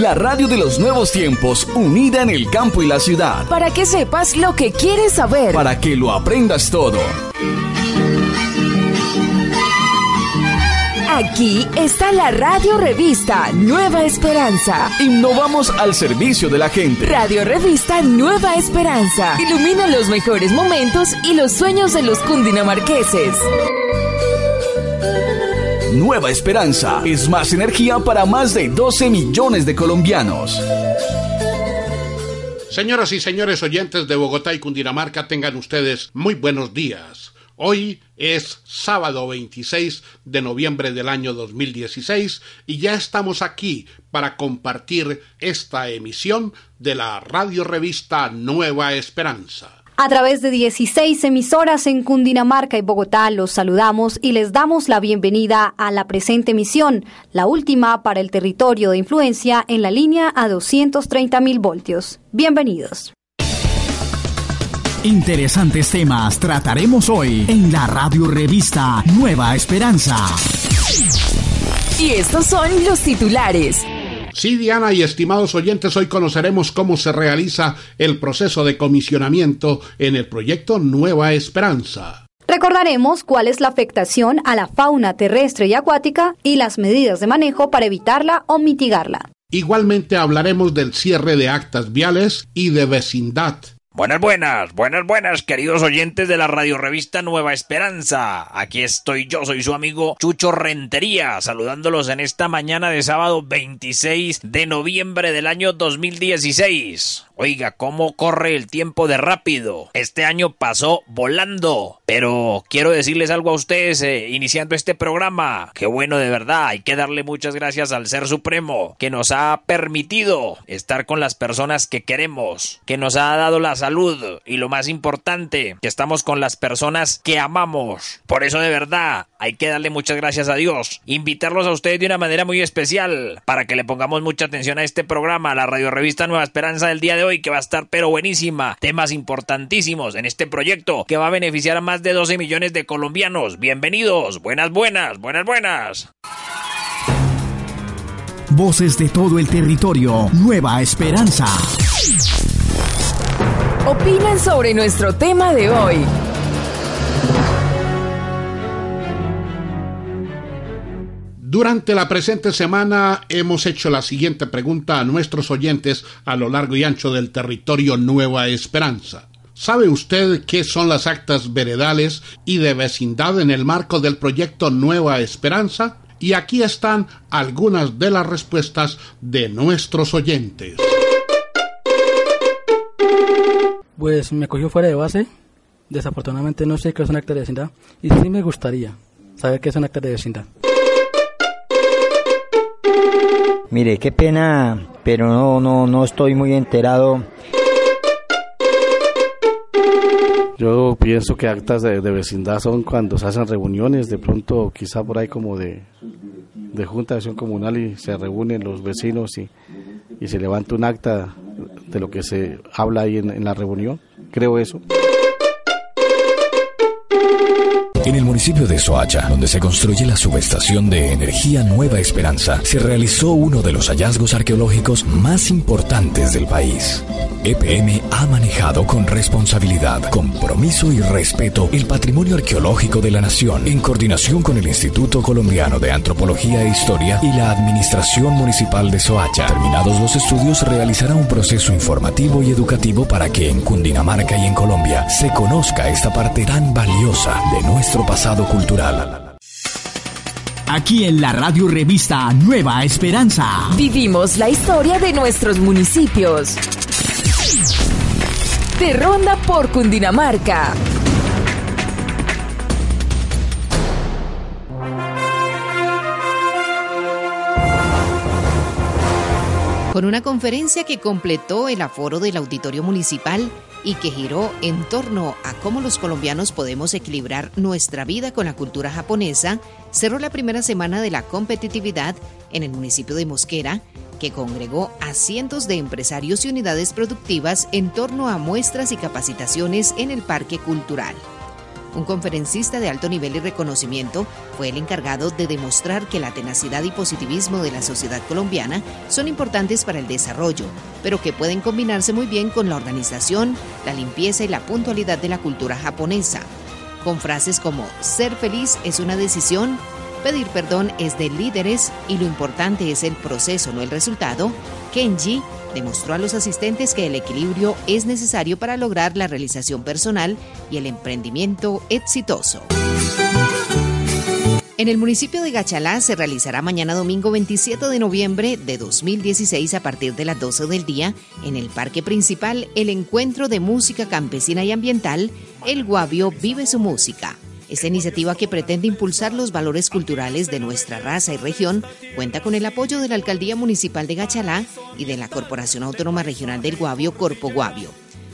la radio de los nuevos tiempos, unida en el campo y la ciudad. Para que sepas lo que quieres saber. Para que lo aprendas todo. Aquí está la radio revista Nueva Esperanza. Innovamos al servicio de la gente. Radio revista Nueva Esperanza. Ilumina los mejores momentos y los sueños de los cundinamarqueses. Nueva Esperanza es más energía para más de 12 millones de colombianos. Señoras y señores oyentes de Bogotá y Cundinamarca, tengan ustedes muy buenos días. Hoy es sábado 26 de noviembre del año 2016 y ya estamos aquí para compartir esta emisión de la radio revista Nueva Esperanza. A través de 16 emisoras en Cundinamarca y Bogotá los saludamos y les damos la bienvenida a la presente emisión, la última para el territorio de influencia en la línea a 230 mil voltios. Bienvenidos. Interesantes temas trataremos hoy en la radio revista Nueva Esperanza. Y estos son los titulares. Sí, Diana y estimados oyentes, hoy conoceremos cómo se realiza el proceso de comisionamiento en el proyecto Nueva Esperanza. Recordaremos cuál es la afectación a la fauna terrestre y acuática y las medidas de manejo para evitarla o mitigarla. Igualmente hablaremos del cierre de actas viales y de vecindad. Buenas, buenas, buenas, buenas, queridos oyentes de la radio revista Nueva Esperanza. Aquí estoy yo, soy su amigo Chucho Rentería, saludándolos en esta mañana de sábado 26 de noviembre del año 2016. Oiga, cómo corre el tiempo de rápido. Este año pasó volando. Pero quiero decirles algo a ustedes eh, iniciando este programa. Qué bueno de verdad. Hay que darle muchas gracias al Ser Supremo que nos ha permitido estar con las personas que queremos, que nos ha dado la salud y lo más importante, que estamos con las personas que amamos. Por eso de verdad hay que darle muchas gracias a Dios. Invitarlos a ustedes de una manera muy especial para que le pongamos mucha atención a este programa, la radio revista Nueva Esperanza del día de hoy que va a estar pero buenísima. Temas importantísimos en este proyecto que va a beneficiar a más de 12 millones de colombianos. Bienvenidos. Buenas, buenas, buenas, buenas. Voces de todo el territorio. Nueva Esperanza. Opinan sobre nuestro tema de hoy. Durante la presente semana hemos hecho la siguiente pregunta a nuestros oyentes a lo largo y ancho del territorio Nueva Esperanza. ¿Sabe usted qué son las actas veredales y de vecindad en el marco del proyecto Nueva Esperanza? Y aquí están algunas de las respuestas de nuestros oyentes. Pues me cogió fuera de base. Desafortunadamente no sé qué es un acta de vecindad. Y sí me gustaría saber qué es un acta de vecindad. Mire, qué pena, pero no, no, no estoy muy enterado. Yo pienso que actas de, vecindad son cuando se hacen reuniones, de pronto quizá por ahí como de, de junta de acción comunal y se reúnen los vecinos y, y se levanta un acta de lo que se habla ahí en, en la reunión. Creo eso. En el municipio de Soacha, donde se construye la subestación de energía Nueva Esperanza, se realizó uno de los hallazgos arqueológicos más importantes del país. EPM ha manejado con responsabilidad, compromiso y respeto el patrimonio arqueológico de la nación, en coordinación con el Instituto Colombiano de Antropología e Historia y la Administración Municipal de Soacha. Terminados los estudios, realizará un proceso informativo y educativo para que en Cundinamarca y en Colombia se conozca esta parte tan valiosa de nuestro pasado cultural. Aquí en la radio revista Nueva Esperanza. Vivimos la historia de nuestros municipios. De Ronda por Cundinamarca. Con una conferencia que completó el aforo del Auditorio Municipal, y que giró en torno a cómo los colombianos podemos equilibrar nuestra vida con la cultura japonesa, cerró la primera semana de la competitividad en el municipio de Mosquera, que congregó a cientos de empresarios y unidades productivas en torno a muestras y capacitaciones en el Parque Cultural. Un conferencista de alto nivel y reconocimiento, fue el encargado de demostrar que la tenacidad y positivismo de la sociedad colombiana son importantes para el desarrollo, pero que pueden combinarse muy bien con la organización, la limpieza y la puntualidad de la cultura japonesa. Con frases como ser feliz es una decisión, pedir perdón es de líderes y lo importante es el proceso, no el resultado, Kenji demostró a los asistentes que el equilibrio es necesario para lograr la realización personal y el emprendimiento exitoso. En el municipio de Gachalá se realizará mañana domingo 27 de noviembre de 2016 a partir de las 12 del día en el parque principal el encuentro de música campesina y ambiental El Guavio Vive su Música. Esta iniciativa que pretende impulsar los valores culturales de nuestra raza y región cuenta con el apoyo de la Alcaldía Municipal de Gachalá y de la Corporación Autónoma Regional del Guavio, Corpo Guavio.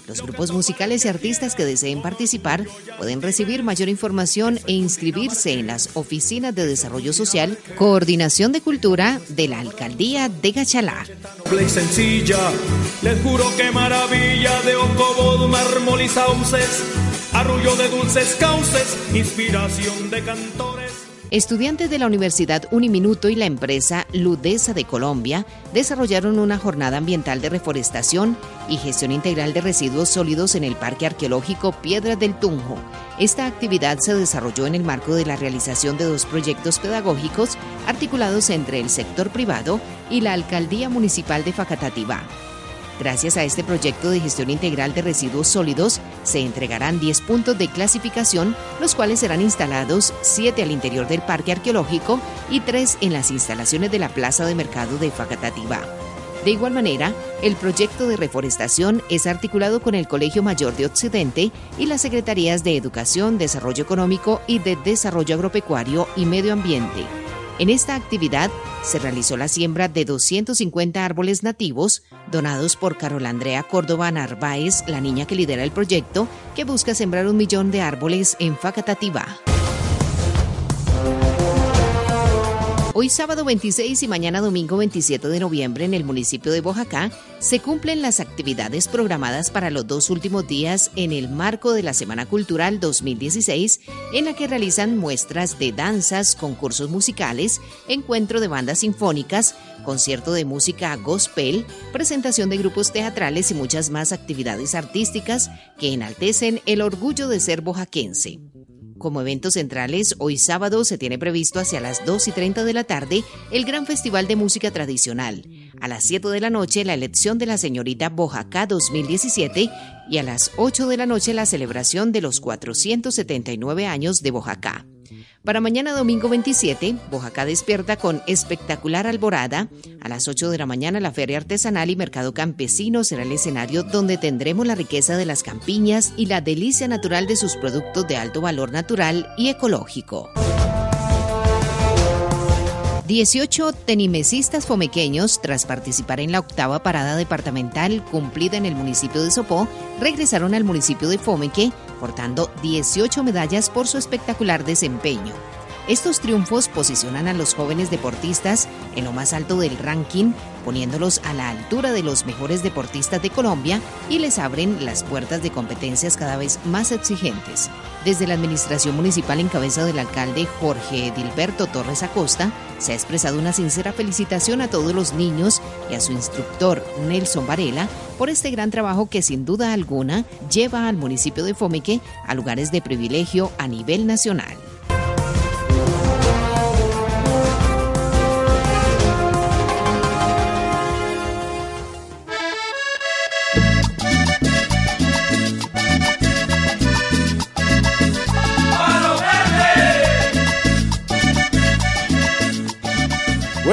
Los grupos musicales y artistas que deseen participar pueden recibir mayor información e inscribirse en las oficinas de desarrollo social, coordinación de cultura de la alcaldía de Gachalá. sencilla, les juro que maravilla de arrullo de dulces cauces, inspiración de cantores. Estudiantes de la Universidad Uniminuto y la empresa Ludesa de Colombia desarrollaron una jornada ambiental de reforestación y gestión integral de residuos sólidos en el Parque Arqueológico Piedra del Tunjo. Esta actividad se desarrolló en el marco de la realización de dos proyectos pedagógicos articulados entre el sector privado y la Alcaldía Municipal de Facatativá. Gracias a este proyecto de gestión integral de residuos sólidos, se entregarán 10 puntos de clasificación, los cuales serán instalados 7 al interior del parque arqueológico y 3 en las instalaciones de la plaza de mercado de Facatativá. De igual manera, el proyecto de reforestación es articulado con el Colegio Mayor de Occidente y las Secretarías de Educación, Desarrollo Económico y de Desarrollo Agropecuario y Medio Ambiente. En esta actividad se realizó la siembra de 250 árboles nativos donados por Carol Andrea Córdoba Narváez, la niña que lidera el proyecto, que busca sembrar un millón de árboles en Facatativá. Hoy sábado 26 y mañana domingo 27 de noviembre en el municipio de Bojacá se cumplen las actividades programadas para los dos últimos días en el marco de la Semana Cultural 2016 en la que realizan muestras de danzas, concursos musicales, encuentro de bandas sinfónicas, concierto de música gospel, presentación de grupos teatrales y muchas más actividades artísticas que enaltecen el orgullo de ser bojaquense. Como eventos centrales, hoy sábado se tiene previsto hacia las 2 y 30 de la tarde el Gran Festival de Música Tradicional. A las 7 de la noche, la elección de la señorita Bojacá 2017 y a las 8 de la noche la celebración de los 479 años de Bojacá. Para mañana domingo 27, Bojacá despierta con espectacular alborada. A las 8 de la mañana la Feria Artesanal y Mercado Campesino será el escenario donde tendremos la riqueza de las campiñas y la delicia natural de sus productos de alto valor natural y ecológico. 18 tenimesistas fomequeños, tras participar en la octava parada departamental cumplida en el municipio de Sopó, regresaron al municipio de Fomeque, portando 18 medallas por su espectacular desempeño. Estos triunfos posicionan a los jóvenes deportistas en lo más alto del ranking, poniéndolos a la altura de los mejores deportistas de Colombia y les abren las puertas de competencias cada vez más exigentes. Desde la administración municipal en cabeza del alcalde Jorge Dilberto Torres Acosta, se ha expresado una sincera felicitación a todos los niños y a su instructor Nelson Varela por este gran trabajo que sin duda alguna lleva al municipio de Fomeque a lugares de privilegio a nivel nacional.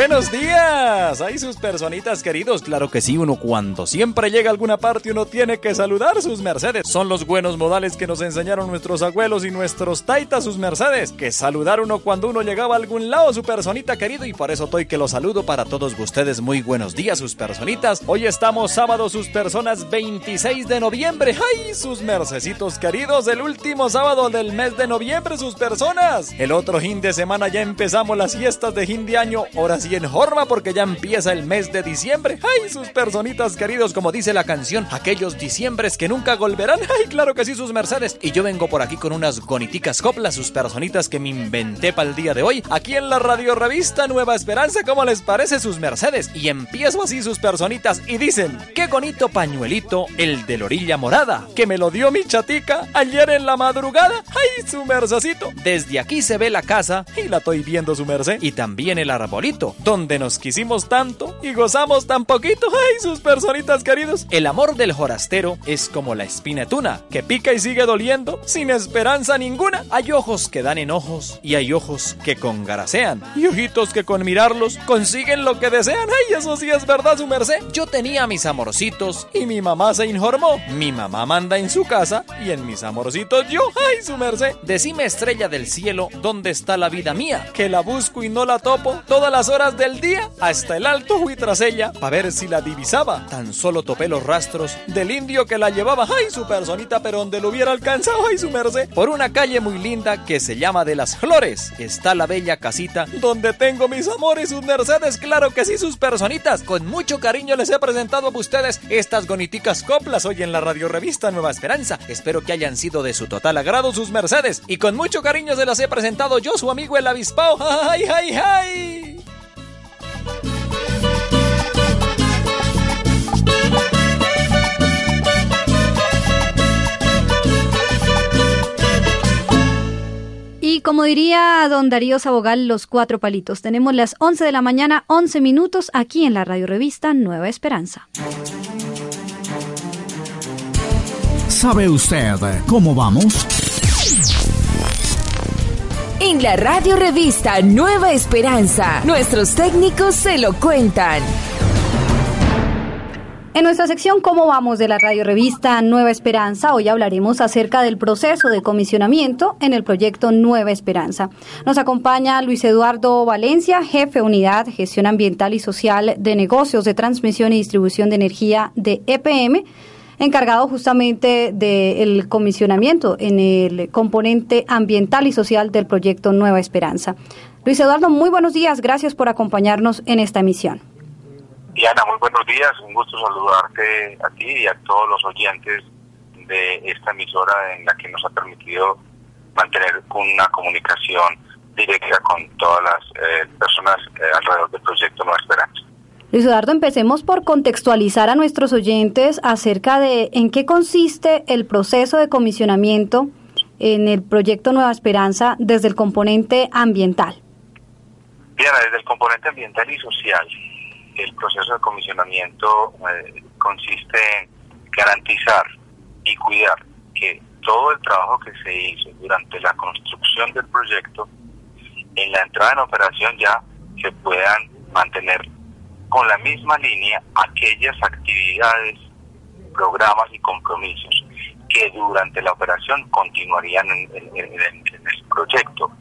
Buenos días, hay sus personitas queridos, claro que sí, uno cuando siempre llega a alguna parte uno tiene que saludar sus mercedes. Son los buenos modales que nos enseñaron nuestros abuelos y nuestros taitas sus mercedes, que saludar uno cuando uno llegaba a algún lado su personita querido y por eso estoy que lo saludo para todos ustedes. Muy buenos días sus personitas. Hoy estamos sábado sus personas 26 de noviembre. ¡Ay, sus mercecitos queridos! El último sábado del mes de noviembre sus personas. El otro fin de semana ya empezamos las fiestas de fin de año. Ahora así en forma porque ya empieza el mes de diciembre. ¡Ay, sus personitas queridos! Como dice la canción, aquellos diciembres que nunca volverán. ¡Ay, claro que sí, sus mercedes! Y yo vengo por aquí con unas goniticas coplas, sus personitas que me inventé para el día de hoy, aquí en la radio revista Nueva Esperanza. ¿Cómo les parece sus mercedes? Y empiezo así sus personitas y dicen: ¡Qué bonito pañuelito el de la orilla morada! Que me lo dio mi chatica ayer en la madrugada. ¡Ay, su mercecito! Desde aquí se ve la casa y la estoy viendo su merced. Y también el arbolito, donde nos quisimos tanto y gozamos tan poquito. ¡Ay, sus personitas queridos! El amor del jorastero es como la espina tuna, que pica y sigue doliendo, sin esperanza ninguna. Hay ojos que dan enojos y hay ojos que congaracean. Y ojitos que con mirarlos consiguen lo que desean. ¡Ay, eso sí es verdad, su merced! Yo tenía mis amorcitos y mi mamá se informó. Mi mamá manda en su casa y en mis amorcitos yo. ¡Ay, su merced! Decime, estrella del cielo, ¿dónde está la vida mía? Que la busco y no la topo todas las horas del día. Hasta el alto fui tras ella para ver si la divisaba. Tan solo topé los rastros del indio que la llevaba. ¡Ay, su personita! Pero donde lo hubiera alcanzado. ¡Ay, su merced! Por una calle muy linda que se llama de las Flores está la bella casita donde tengo mis amores, sus mercedes. Claro que sí, sus personitas. Con mucho cariño les he presentado a ustedes estas goniticas coplas hoy en la radio revista Nueva Esperanza. Espero que hayan sido de su total agrado sus mercedes. Y con mucho cariño se las he presentado yo, su amigo el avispao. ¡Ay, ay, ay! Y como diría don Darío Sabogal, los cuatro palitos. Tenemos las 11 de la mañana, 11 minutos, aquí en la radio revista Nueva Esperanza. ¿Sabe usted cómo vamos? En la radio revista Nueva Esperanza, nuestros técnicos se lo cuentan. En nuestra sección ¿Cómo vamos? de la radio revista Nueva Esperanza, hoy hablaremos acerca del proceso de comisionamiento en el proyecto Nueva Esperanza. Nos acompaña Luis Eduardo Valencia, jefe unidad gestión ambiental y social de negocios de transmisión y distribución de energía de EPM, encargado justamente del comisionamiento en el componente ambiental y social del proyecto Nueva Esperanza. Luis Eduardo, muy buenos días, gracias por acompañarnos en esta emisión. Diana, muy buenos días, un gusto saludarte a ti y a todos los oyentes de esta emisora en la que nos ha permitido mantener una comunicación directa con todas las eh, personas eh, alrededor del proyecto Nueva Esperanza. Luis Eduardo, empecemos por contextualizar a nuestros oyentes acerca de en qué consiste el proceso de comisionamiento en el proyecto Nueva Esperanza desde el componente ambiental. Diana, desde el componente ambiental y social, el proceso de comisionamiento eh, consiste en garantizar y cuidar que todo el trabajo que se hizo durante la construcción del proyecto, en la entrada en operación ya se puedan mantener con la misma línea aquellas actividades, programas y compromisos que durante la operación continuarían en, el proyecto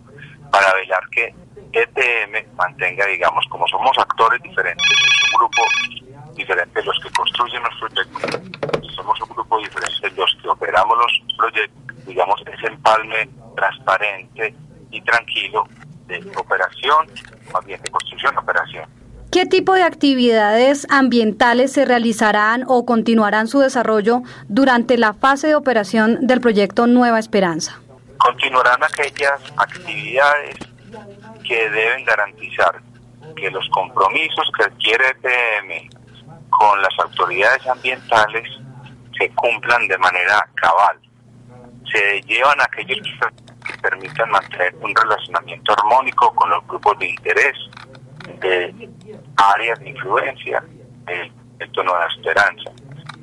para velar que EPM mantenga, digamos, como somos actores diferentes, es un grupo diferente los que construyen los proyectos, somos un grupo diferente los que operamos los proyectos, digamos, es el palme transparente y tranquilo de operación, más bien de construcción operación. ¿Qué tipo de actividades ambientales se realizarán o continuarán su desarrollo durante la fase de operación del proyecto Nueva Esperanza? Continuarán aquellas actividades que deben garantizar que los compromisos que adquiere EPM con las autoridades ambientales se cumplan de manera cabal. Se llevan aquellos que permitan mantener un relacionamiento armónico con los grupos de interés de áreas de influencia del de la esperanza,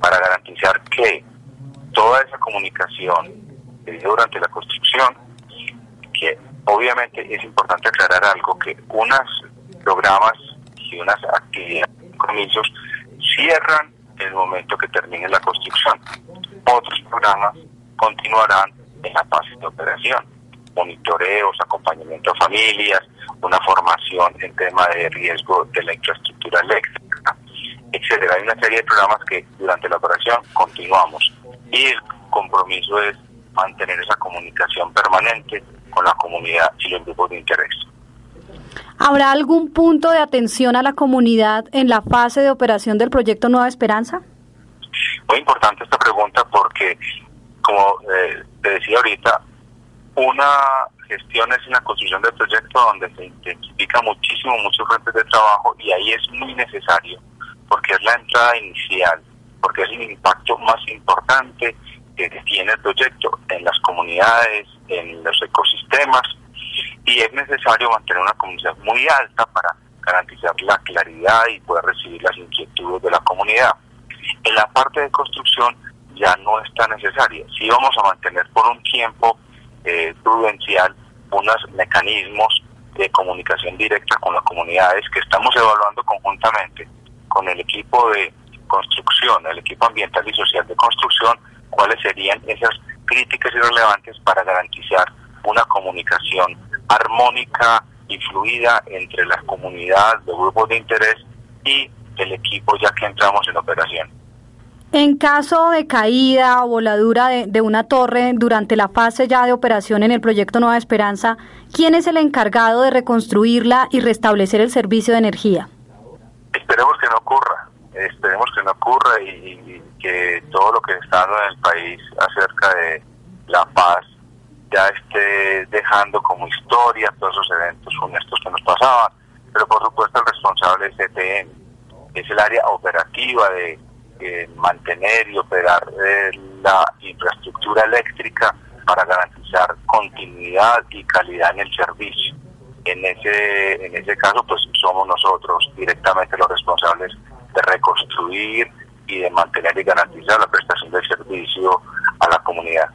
para garantizar que toda esa comunicación durante la construcción, que obviamente es importante aclarar algo, que unas programas y unas actividades, compromisos, cierran el momento que termine la construcción. Otros programas continuarán en la fase de operación, monitoreos, acompañamiento a familias, una formación en tema de riesgo de la infraestructura eléctrica, etcétera. Hay una serie de programas que durante la operación continuamos y el compromiso es mantener esa comunicación permanente con la comunidad y los grupos de interés. ¿Habrá algún punto de atención a la comunidad en la fase de operación del proyecto Nueva Esperanza? Muy importante esta pregunta porque, como eh, te decía ahorita, una gestión es una construcción del proyecto donde se intensifica muchísimo muchos frentes de trabajo y ahí es muy necesario porque es la entrada inicial, porque es el impacto más importante que tiene el proyecto en las comunidades, en los ecosistemas y es necesario mantener una comunidad muy alta para garantizar la claridad y poder recibir las inquietudes de la comunidad. En la parte de construcción ya no está necesaria. Sí vamos a mantener por un tiempo eh, prudencial unos mecanismos de comunicación directa con las comunidades que estamos evaluando conjuntamente con el equipo de construcción, el equipo ambiental y social de construcción, cuáles serían esas críticas y relevantes para garantizar una comunicación armónica y fluida entre las comunidades de grupos de interés y el equipo ya que entramos en operación. En caso de caída o voladura de, una torre durante la fase ya de operación en el proyecto Nueva Esperanza, ¿quién es el encargado de reconstruirla y restablecer el servicio de energía? Esperemos que no ocurra, esperemos que no ocurra y, que todo lo que está en el país acerca de la paz ya esté dejando como historia todos esos eventos funestos que nos pasaban. Pero por supuesto el responsable es ETM, es el área operativa de mantener y operar eh, la infraestructura eléctrica para garantizar continuidad y calidad en el servicio. En ese, en ese caso, pues somos nosotros directamente los responsables de reconstruir y de mantener y garantizar la prestación del servicio a la comunidad.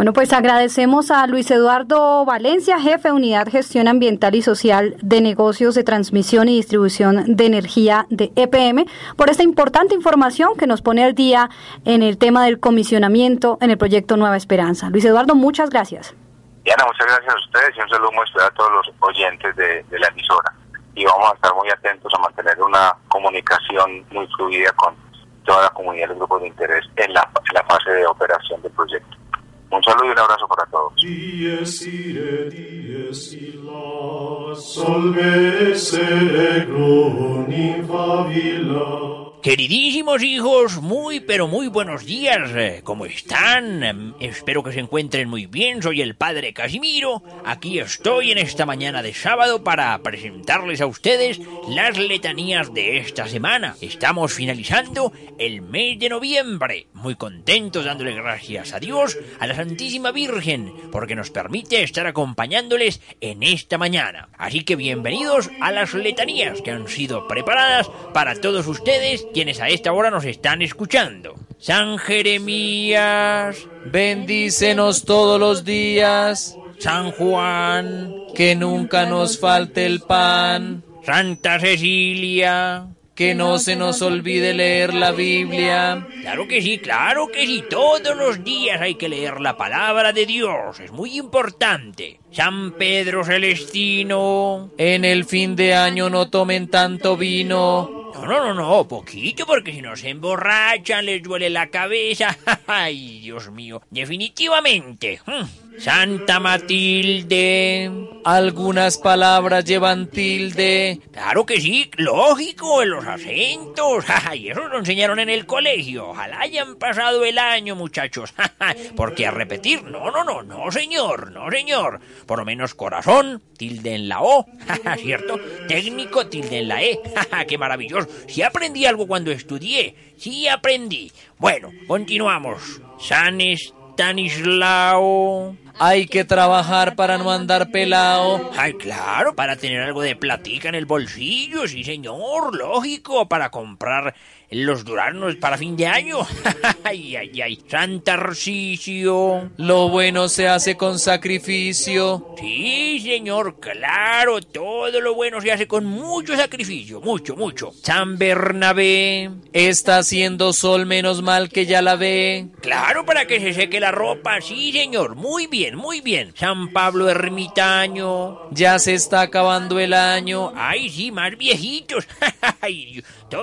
Bueno, pues agradecemos a Luis Eduardo Valencia, jefe de Unidad Gestión Ambiental y Social de Negocios de Transmisión y Distribución de Energía de EPM, por esta importante información que nos pone al día en el tema del comisionamiento en el proyecto Nueva Esperanza. Luis Eduardo, muchas gracias. Diana, muchas gracias a ustedes y un saludo muy a todos los oyentes de, la emisora. Y vamos a estar muy atentos a mantener una comunicación muy fluida con toda la comunidad de grupos de interés en la fase de operación del proyecto. Un saludo y un abrazo para todos. Queridísimos hijos, muy pero muy buenos días. Eh, ¿Cómo están? Em, espero que se encuentren muy bien. Soy el padre Casimiro. Aquí estoy en esta mañana de sábado para presentarles a ustedes las letanías de esta semana. Estamos finalizando el mes de noviembre. Muy contentos dándole gracias a Dios, a la Santísima Virgen, porque nos permite estar acompañándoles en esta mañana. Así que bienvenidos a las letanías que han sido preparadas para todos ustedes quienes a esta hora nos están escuchando. San Jeremías, bendícenos todos los días. San Juan, que nunca nos falte el pan. Santa Cecilia, que no se nos olvide leer la Biblia. Claro que sí, claro que sí, todos los días hay que leer la palabra de Dios, es muy importante. San Pedro Celestino, en el fin de año no tomen tanto vino, no, no, no, no, poquito, porque si no se emborrachan, les duele la cabeza. Ay, Dios mío, definitivamente. Hmm. Santa Matilde. Algunas palabras llevan tilde. Claro que sí, lógico, en los acentos. Y eso lo enseñaron en el colegio. Ojalá hayan pasado el año, muchachos. Porque a repetir, no, no, no, no, señor, no, señor. Por lo menos corazón, tilde en la O. ¿Cierto? Técnico, tilde en la E. ¡Qué maravilloso! Sí aprendí algo cuando estudié. Sí aprendí. Bueno, continuamos. San Stanislao. Hay que trabajar para no andar pelado. Ay, claro, para tener algo de platica en el bolsillo, sí señor, lógico, para comprar los duranos para fin de año. ay, ay, ay. San Lo bueno se hace con sacrificio. Sí, señor, claro. Todo lo bueno se hace con mucho sacrificio. Mucho, mucho. San Bernabé. Está haciendo sol menos mal que ya la ve. Claro, para que se seque la ropa. Sí, señor. Muy bien, muy bien. San Pablo Ermitaño. Ya se está acabando el año. Ay, sí, más viejitos.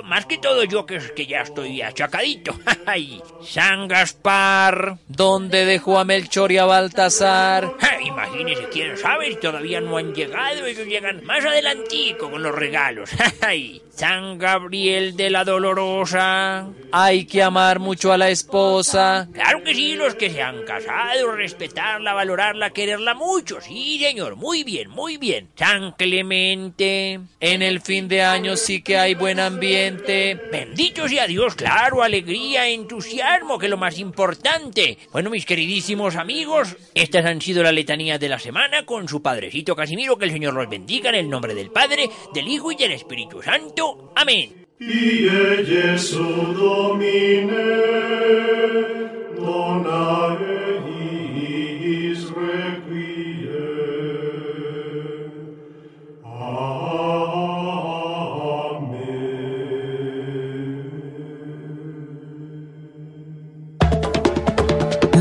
más que todo yo que, que ya estoy achacadito. San Gaspar, ¿dónde dejó a Melchor y a Baltasar? Imagínese, quién sabe, todavía no han llegado, ellos llegan más adelantico con los regalos. San Gabriel de la Dolorosa. Hay que amar mucho a la esposa. Claro que sí, los que se han casado, respetarla, valorarla, quererla mucho. Sí, señor, muy bien, muy bien. San Clemente. En el fin de año sí que hay buen ambiente. Bendito sea Dios, claro, alegría, entusiasmo, que es lo más importante. Bueno, mis queridísimos amigos, estas han sido las letanías de la semana con su padrecito Casimiro. Que el Señor los bendiga en el nombre del Padre, del Hijo y del Espíritu Santo. Amén.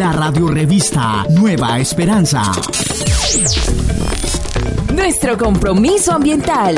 La radio revista Nueva Esperanza. Nuestro compromiso ambiental.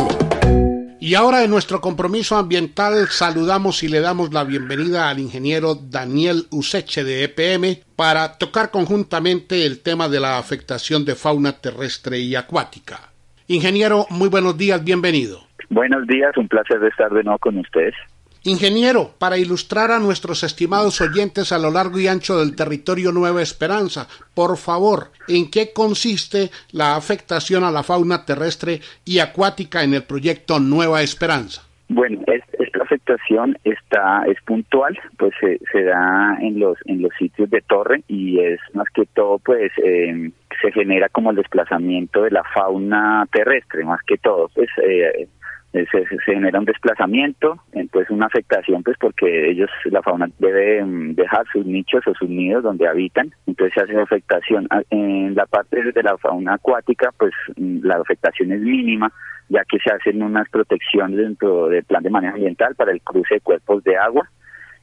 Y ahora en nuestro compromiso ambiental saludamos y le damos la bienvenida al ingeniero Daniel Useche de EPM para tocar conjuntamente el tema de la afectación de fauna terrestre y acuática. Ingeniero, muy buenos días, bienvenido. Buenos días, un placer de estar de nuevo con ustedes. Ingeniero, para ilustrar a nuestros estimados oyentes a lo largo y ancho del territorio Nueva Esperanza, por favor, ¿en qué consiste la afectación a la fauna terrestre y acuática en el proyecto Nueva Esperanza? Bueno, esta afectación está es puntual, pues se, da en los en los sitios de torre y es más que todo, pues eh, se genera como el desplazamiento de la fauna terrestre, más que todo, pues eh, eh, se, genera un desplazamiento, entonces una afectación pues porque ellos, la fauna debe mm, dejar sus nichos o sus nidos donde habitan, entonces se hace afectación. Ah, en la parte de la fauna acuática pues mm, la afectación es mínima, ya que se hacen unas protecciones dentro del plan de manejo ambiental para el cruce de cuerpos de agua,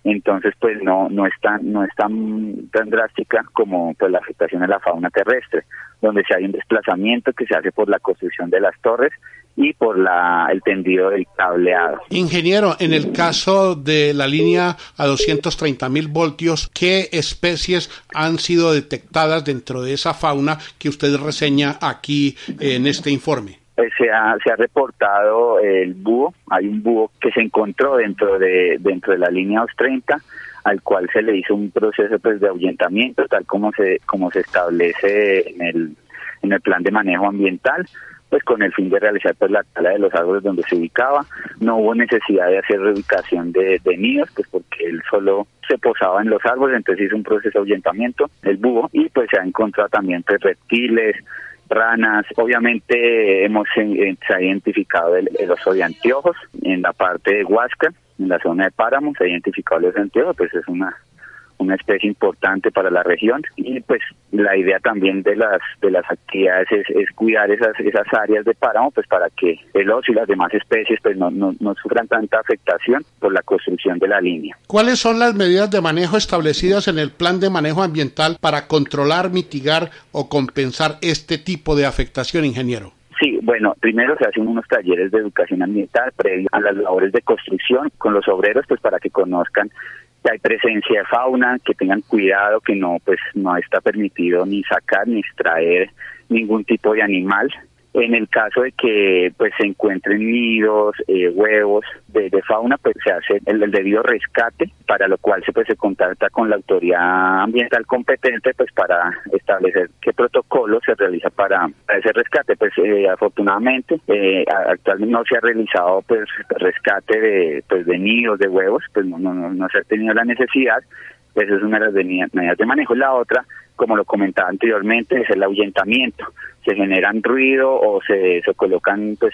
entonces pues no no es tan no es tan, tan drástica como pues la afectación de la fauna terrestre donde se hay un desplazamiento que se hace por la construcción de las torres y por la, el tendido del cableado. Ingeniero, en el caso de la línea a 230 mil voltios, ¿qué especies han sido detectadas dentro de esa fauna que usted reseña aquí en este informe? Pues se ha, se ha reportado el búho, hay un búho que se encontró dentro de, dentro de la línea 230 al cual se le hizo un proceso pues de ahuyentamiento tal como se como se establece en el en el plan de manejo ambiental pues con el fin de realizar pues la tala de los árboles donde se ubicaba. No hubo necesidad de hacer reubicación de, nidos, pues porque él solo se posaba en los árboles, entonces hizo un proceso de ahuyentamiento, el búho, y pues se ha encontrado también pues, reptiles, ranas, obviamente hemos se ha identificado el, el, oso de anteojos en la parte de Huasca, en la zona de Páramo, se ha identificado el oso de anteojos, pues es una una especie importante para la región y pues la idea también de las de las actividades es, cuidar esas esas áreas de páramo pues para que el oso y las demás especies pues no, no, no sufran tanta afectación por la construcción de la línea. ¿Cuáles son las medidas de manejo establecidas en el plan de manejo ambiental para controlar, mitigar o compensar este tipo de afectación, ingeniero? Sí, bueno, primero se hacen unos talleres de educación ambiental previo a las labores de construcción con los obreros, pues para que conozcan hay presencia de fauna, que tengan cuidado, que no pues no está permitido ni sacar ni extraer ningún tipo de animal en el caso de que pues se encuentren nidos, eh, huevos de, fauna, pues se hace el, debido rescate, para lo cual se pues se contacta con la autoridad ambiental competente pues para establecer qué protocolo se realiza para, ese rescate. Pues eh, afortunadamente eh, actualmente no se ha realizado pues rescate de pues de nidos, de huevos, pues no no, no, se ha tenido la necesidad. Esa es una de las medidas de manejo. La otra como lo comentaba anteriormente, es el ahuyentamiento. Se generan ruido o se, se colocan, pues,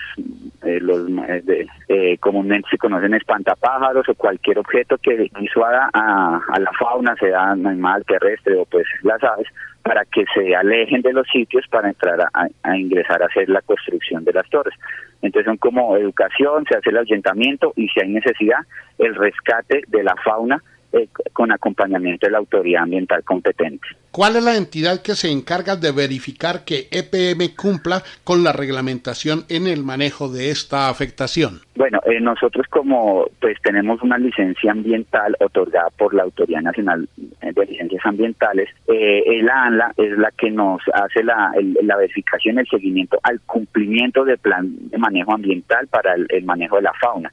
eh, los eh, eh, comúnmente se conocen espantapájaros o cualquier objeto que disuada a, la fauna, sea animal terrestre o pues las aves, para que se alejen de los sitios para entrar a, a, ingresar a hacer la construcción de las torres. Entonces son como educación, se hace el ahuyentamiento y si hay necesidad, el rescate de la fauna eh, con acompañamiento de la autoridad ambiental competente. ¿Cuál es la entidad que se encarga de verificar que EPM cumpla con la reglamentación en el manejo de esta afectación? Bueno, eh, nosotros como pues tenemos una licencia ambiental otorgada por la Autoridad Nacional de Licencias Ambientales, eh, el ANLA es la que nos hace la, la verificación, el seguimiento al cumplimiento del plan de manejo ambiental para el manejo de la fauna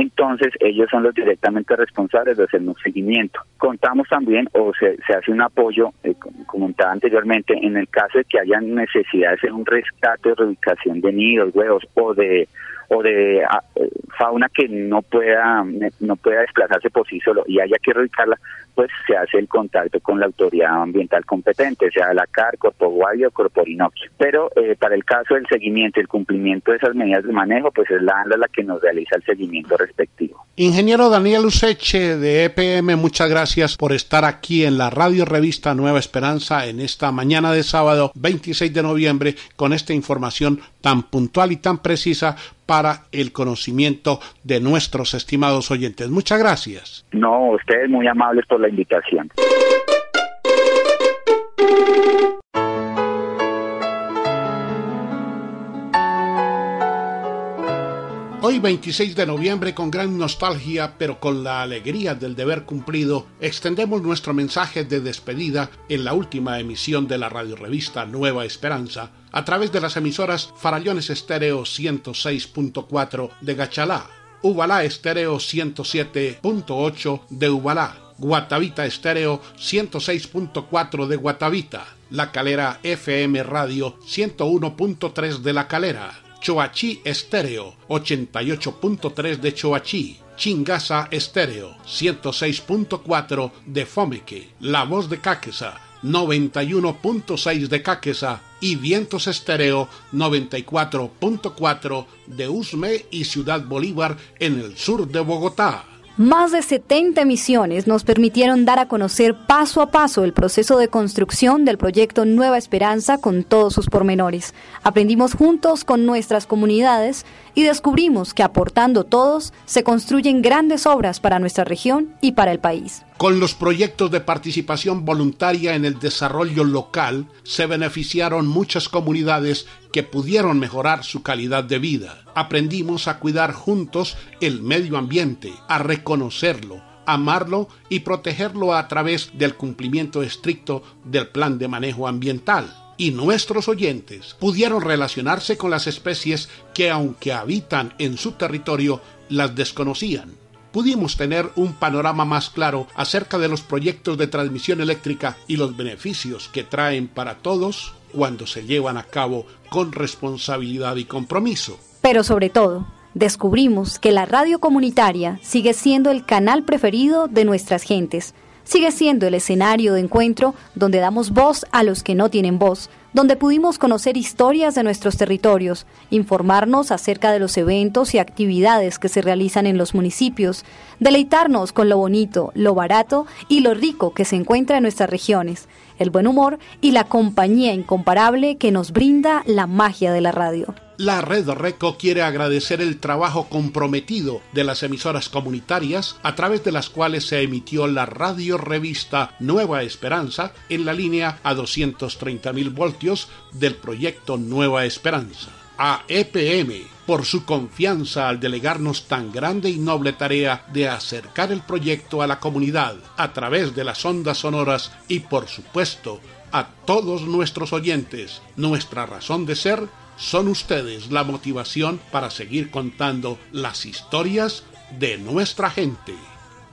entonces ellos son los directamente responsables de hacer un seguimiento. Contamos también, o se, hace un apoyo, eh, como comentaba anteriormente, en el caso de que haya necesidad de un rescate o reubicación de nidos, huevos o de o de ah, eh, fauna que no pueda no pueda desplazarse por sí solo y haya que reubicarla, pues se hace el contacto con la autoridad ambiental competente, sea la CAR, Corpo Guayo o Corpo Orinoquio. Pero eh, para el caso del seguimiento, el cumplimiento de esas medidas de manejo, pues es la ANLA la que nos realiza el seguimiento respectivo. Ingeniero Daniel Useche de EPM, muchas gracias por estar aquí en la radio revista Nueva Esperanza en esta mañana de sábado 26 de noviembre con esta información tan puntual y tan precisa para el conocimiento de nuestros estimados oyentes. Muchas gracias. No, ustedes muy amables por la Hoy 26 de noviembre, con gran nostalgia, pero con la alegría del deber cumplido, extendemos nuestro mensaje de despedida en la última emisión de la radio revista Nueva Esperanza a través de las emisoras Farallones Estéreo 106.4 de Gachalá, Ubalá Estéreo 107.8 de Ubalá, Guatavita Estéreo 106.4 de Guatavita, La Calera FM Radio 101.3 de La Calera, Choachí Estéreo 88.3 de Choachí, Chingasa Estéreo 106.4 de Fomeque, La Voz de Caquesa 91.6 de Caquesa y Vientos Estéreo 94.4 de Usme y Ciudad Bolívar en el sur de Bogotá. Más de 70 emisiones nos permitieron dar a conocer paso a paso el proceso de construcción del proyecto Nueva Esperanza con todos sus pormenores. Aprendimos juntos con nuestras comunidades y descubrimos que aportando todos se construyen grandes obras para nuestra región y para el país. Con los proyectos de participación voluntaria en el desarrollo local se beneficiaron muchas comunidades que pudieron mejorar su calidad de vida. Aprendimos a cuidar juntos el medio ambiente, a reconocerlo, amarlo y protegerlo a través del cumplimiento estricto del plan de manejo ambiental y nuestros oyentes pudieron relacionarse con las especies que aunque habitan en su territorio, las desconocían pudimos tener un panorama más claro acerca de los proyectos de transmisión eléctrica y los beneficios que traen para todos cuando se llevan a cabo con responsabilidad y compromiso. Pero sobre todo, descubrimos que la radio comunitaria sigue siendo el canal preferido de nuestras gentes, sigue siendo el escenario de encuentro donde damos voz a los que no tienen voz, donde pudimos conocer historias de nuestros territorios, informarnos acerca de los eventos y actividades que se realizan en los municipios, deleitarnos con lo bonito, lo barato y lo rico que se encuentra en nuestras regiones, el buen humor y la compañía incomparable que nos brinda la magia de la radio. La Red Reco quiere agradecer el trabajo comprometido de las emisoras comunitarias a través de las cuales se emitió la radio revista Nueva Esperanza en la línea a 230.000 voltios del proyecto Nueva Esperanza. A EPM por su confianza al delegarnos tan grande y noble tarea de acercar el proyecto a la comunidad a través de las ondas sonoras y por supuesto a todos nuestros oyentes. Nuestra razón de ser son ustedes la motivación para seguir contando las historias de nuestra gente.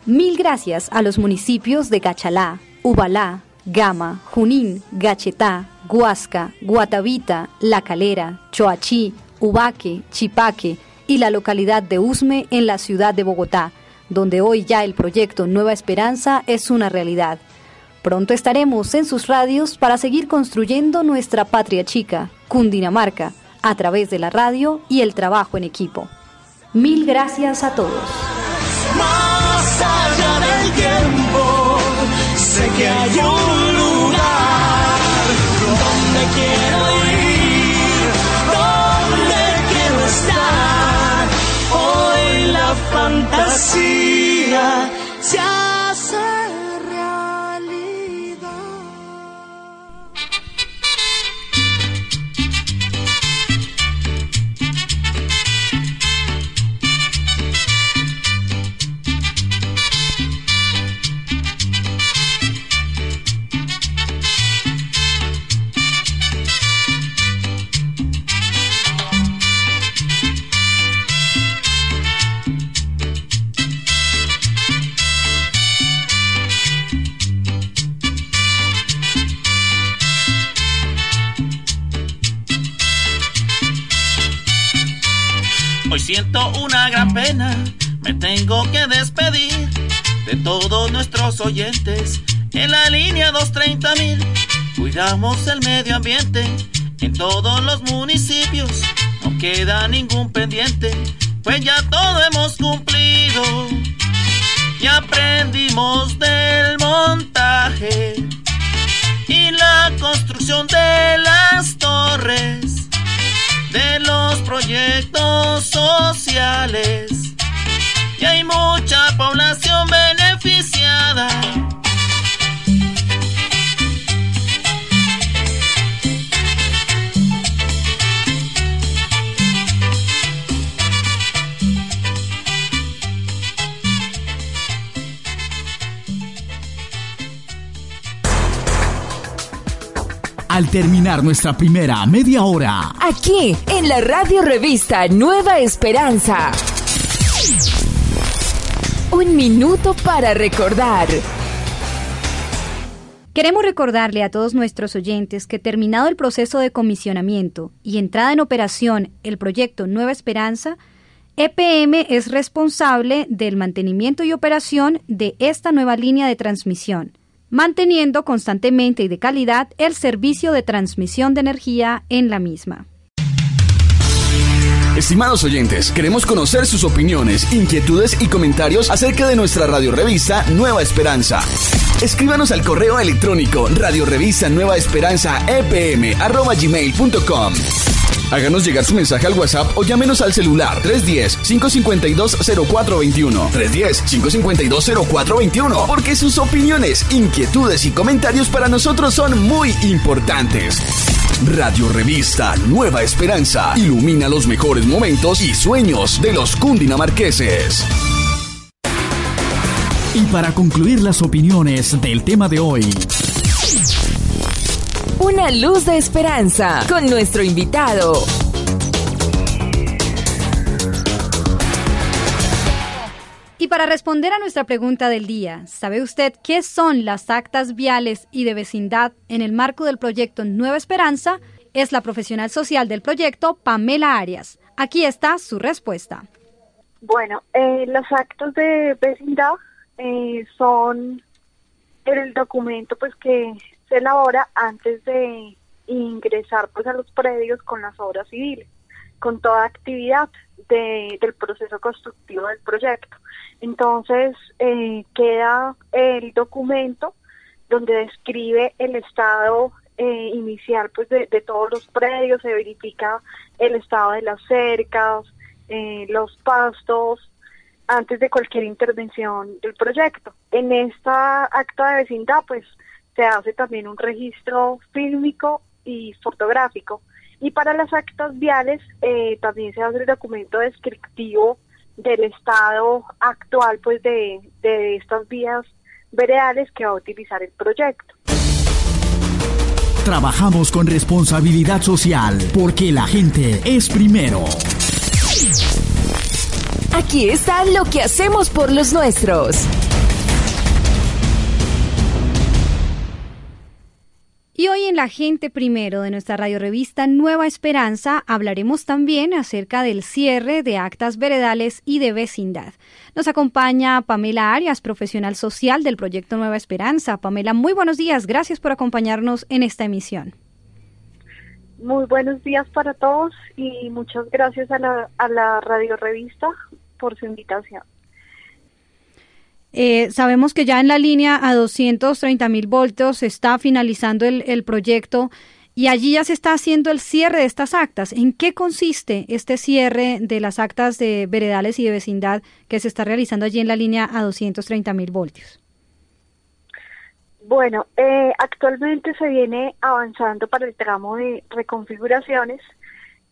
Mil gracias a los municipios de Gachalá, Ubalá, Gama, Junín, Gachetá, Huasca, Guatavita, La Calera, Choachí, Ubaque, Chipaque y la localidad de Usme en la ciudad de Bogotá, donde hoy ya el proyecto Nueva Esperanza es una realidad. Pronto estaremos en sus radios para seguir construyendo nuestra patria chica, Cundinamarca, a través de la radio y el trabajo en equipo. Mil gracias a todos. Sé que hay un lugar donde quiero ir, donde quiero estar. Hoy la fantasía siento una gran pena, me tengo que despedir de todos nuestros oyentes en la línea 230 mil. Cuidamos el medio ambiente en todos los municipios, no queda ningún pendiente, pues ya todo hemos cumplido. Y aprendimos del montaje y la construcción de las torres de los proyectos sociales. Y hay mucha población beneficiada. Al terminar nuestra primera media hora. Aquí, en la radio revista Nueva Esperanza. Un minuto para recordar. Queremos recordarle a todos nuestros oyentes que terminado el proceso de comisionamiento y entrada en operación el proyecto Nueva Esperanza, EPM es responsable del mantenimiento y operación de esta nueva línea de transmisión manteniendo constantemente y de calidad el servicio de transmisión de energía en la misma. Estimados oyentes, queremos conocer sus opiniones, inquietudes y comentarios acerca de nuestra radiorevista Nueva Esperanza. Escríbanos al correo electrónico radiorevista nueva esperanza epm Háganos llegar su mensaje al WhatsApp o llámenos al celular 310-552-0421. 310-552-0421. Porque sus opiniones, inquietudes y comentarios para nosotros son muy importantes. Radio Revista Nueva Esperanza ilumina los mejores momentos y sueños de los cundinamarqueses. Y para concluir las opiniones del tema de hoy, una luz de esperanza con nuestro invitado. Y para responder a nuestra pregunta del día, ¿sabe usted qué son las actas viales y de vecindad en el marco del proyecto Nueva Esperanza? Es la profesional social del proyecto, Pamela Arias. Aquí está su respuesta. Bueno, eh, los actos de vecindad eh, son el documento pues que se elabora antes de ingresar pues a los predios con las obras civiles, con toda actividad del proceso constructivo del proyecto. Entonces eh, queda el documento donde describe el estado eh, inicial pues de, todos los predios, se verifica el estado de las cercas, eh, los pastos, antes de cualquier intervención del proyecto. En esta acta de vecindad pues se hace también un registro fílmico y fotográfico. Y para las actas viales eh, también se hace el documento descriptivo del estado actual pues de, de estas vías veredales que va a utilizar el proyecto. Trabajamos con responsabilidad social porque la gente es primero. Aquí está lo que hacemos por los nuestros. Y hoy en La Gente Primero de nuestra radio revista Nueva Esperanza hablaremos también acerca del cierre de actas veredales y de vecindad. Nos acompaña Pamela Arias, profesional social del proyecto Nueva Esperanza. Pamela, muy buenos días. Gracias por acompañarnos en esta emisión. Muy buenos días para todos y muchas gracias a la, a la radio revista por su invitación. Eh, sabemos que ya en la línea a 230 mil voltios se está finalizando el, el, proyecto y allí ya se está haciendo el cierre de estas actas. ¿En qué consiste este cierre de las actas de veredales y de vecindad que se está realizando allí en la línea a 230 mil voltios? Bueno, eh, actualmente se viene avanzando para el tramo de reconfiguraciones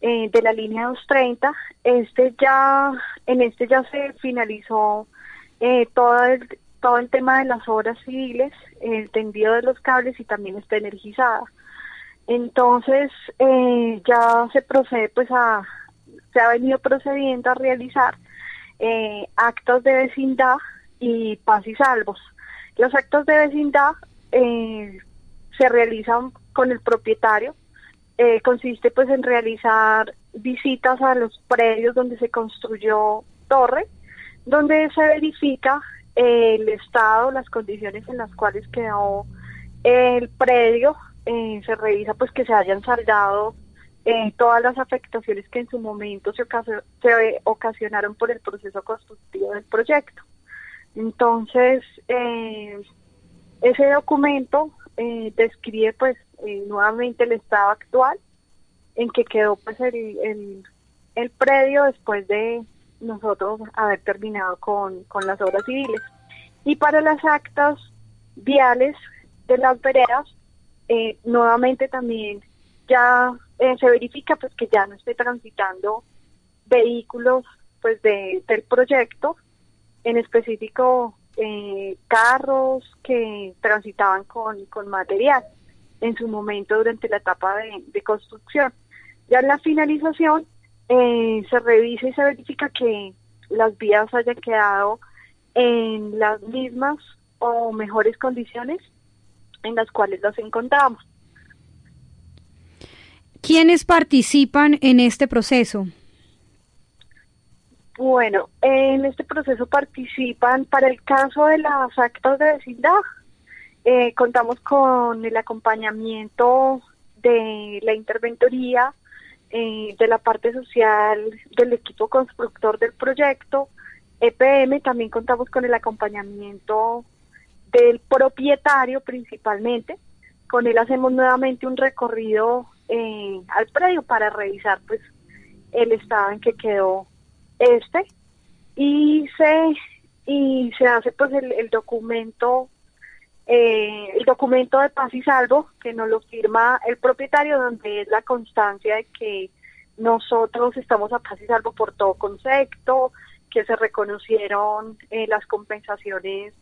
eh, de la línea 230. Este ya, en este ya se finalizó eh, todo, el, todo el tema de las obras civiles, el tendido de los cables y también está energizada. Entonces eh, ya se procede pues a, se ha venido procediendo a realizar eh, actos de vecindad y paz y salvos. Los actos de vecindad eh, se realizan con el propietario, consiste pues en realizar visitas a los predios donde se construyó torre, donde se verifica el estado, las condiciones en las cuales quedó el predio, eh, se revisa pues que se hayan saldado eh, todas las afectaciones que en su momento se, se ocasionaron por el proceso constructivo del proyecto. Entonces, eh, ese documento describe pues nuevamente el estado actual en que quedó pues el, el predio después de nosotros haber terminado con, con las obras civiles. Y para las actas viales de las veredas, eh, nuevamente también ya eh, se verifica pues que ya no esté transitando vehículos pues de, del proyecto, en específico eh, carros que transitaban con, con material en su momento durante la etapa de, de construcción. Ya en la finalización eh, se revisa y se verifica que las vías hayan quedado en las mismas o mejores condiciones en las cuales las encontramos. ¿Quiénes participan en este proceso? Bueno, en este proceso participan, para el caso de las actas de vecindad, eh, contamos con el acompañamiento de la interventoría, de la parte social del equipo constructor del proyecto, EPM, también contamos con el acompañamiento del propietario principalmente. Con él hacemos nuevamente un recorrido eh, al predio para revisar pues el estado en que quedó este y se y se hace pues el, documento eh, el documento de paz y salvo que nos lo firma el propietario donde es la constancia de que nosotros estamos a paz y salvo por todo concepto, que se reconocieron eh, las compensaciones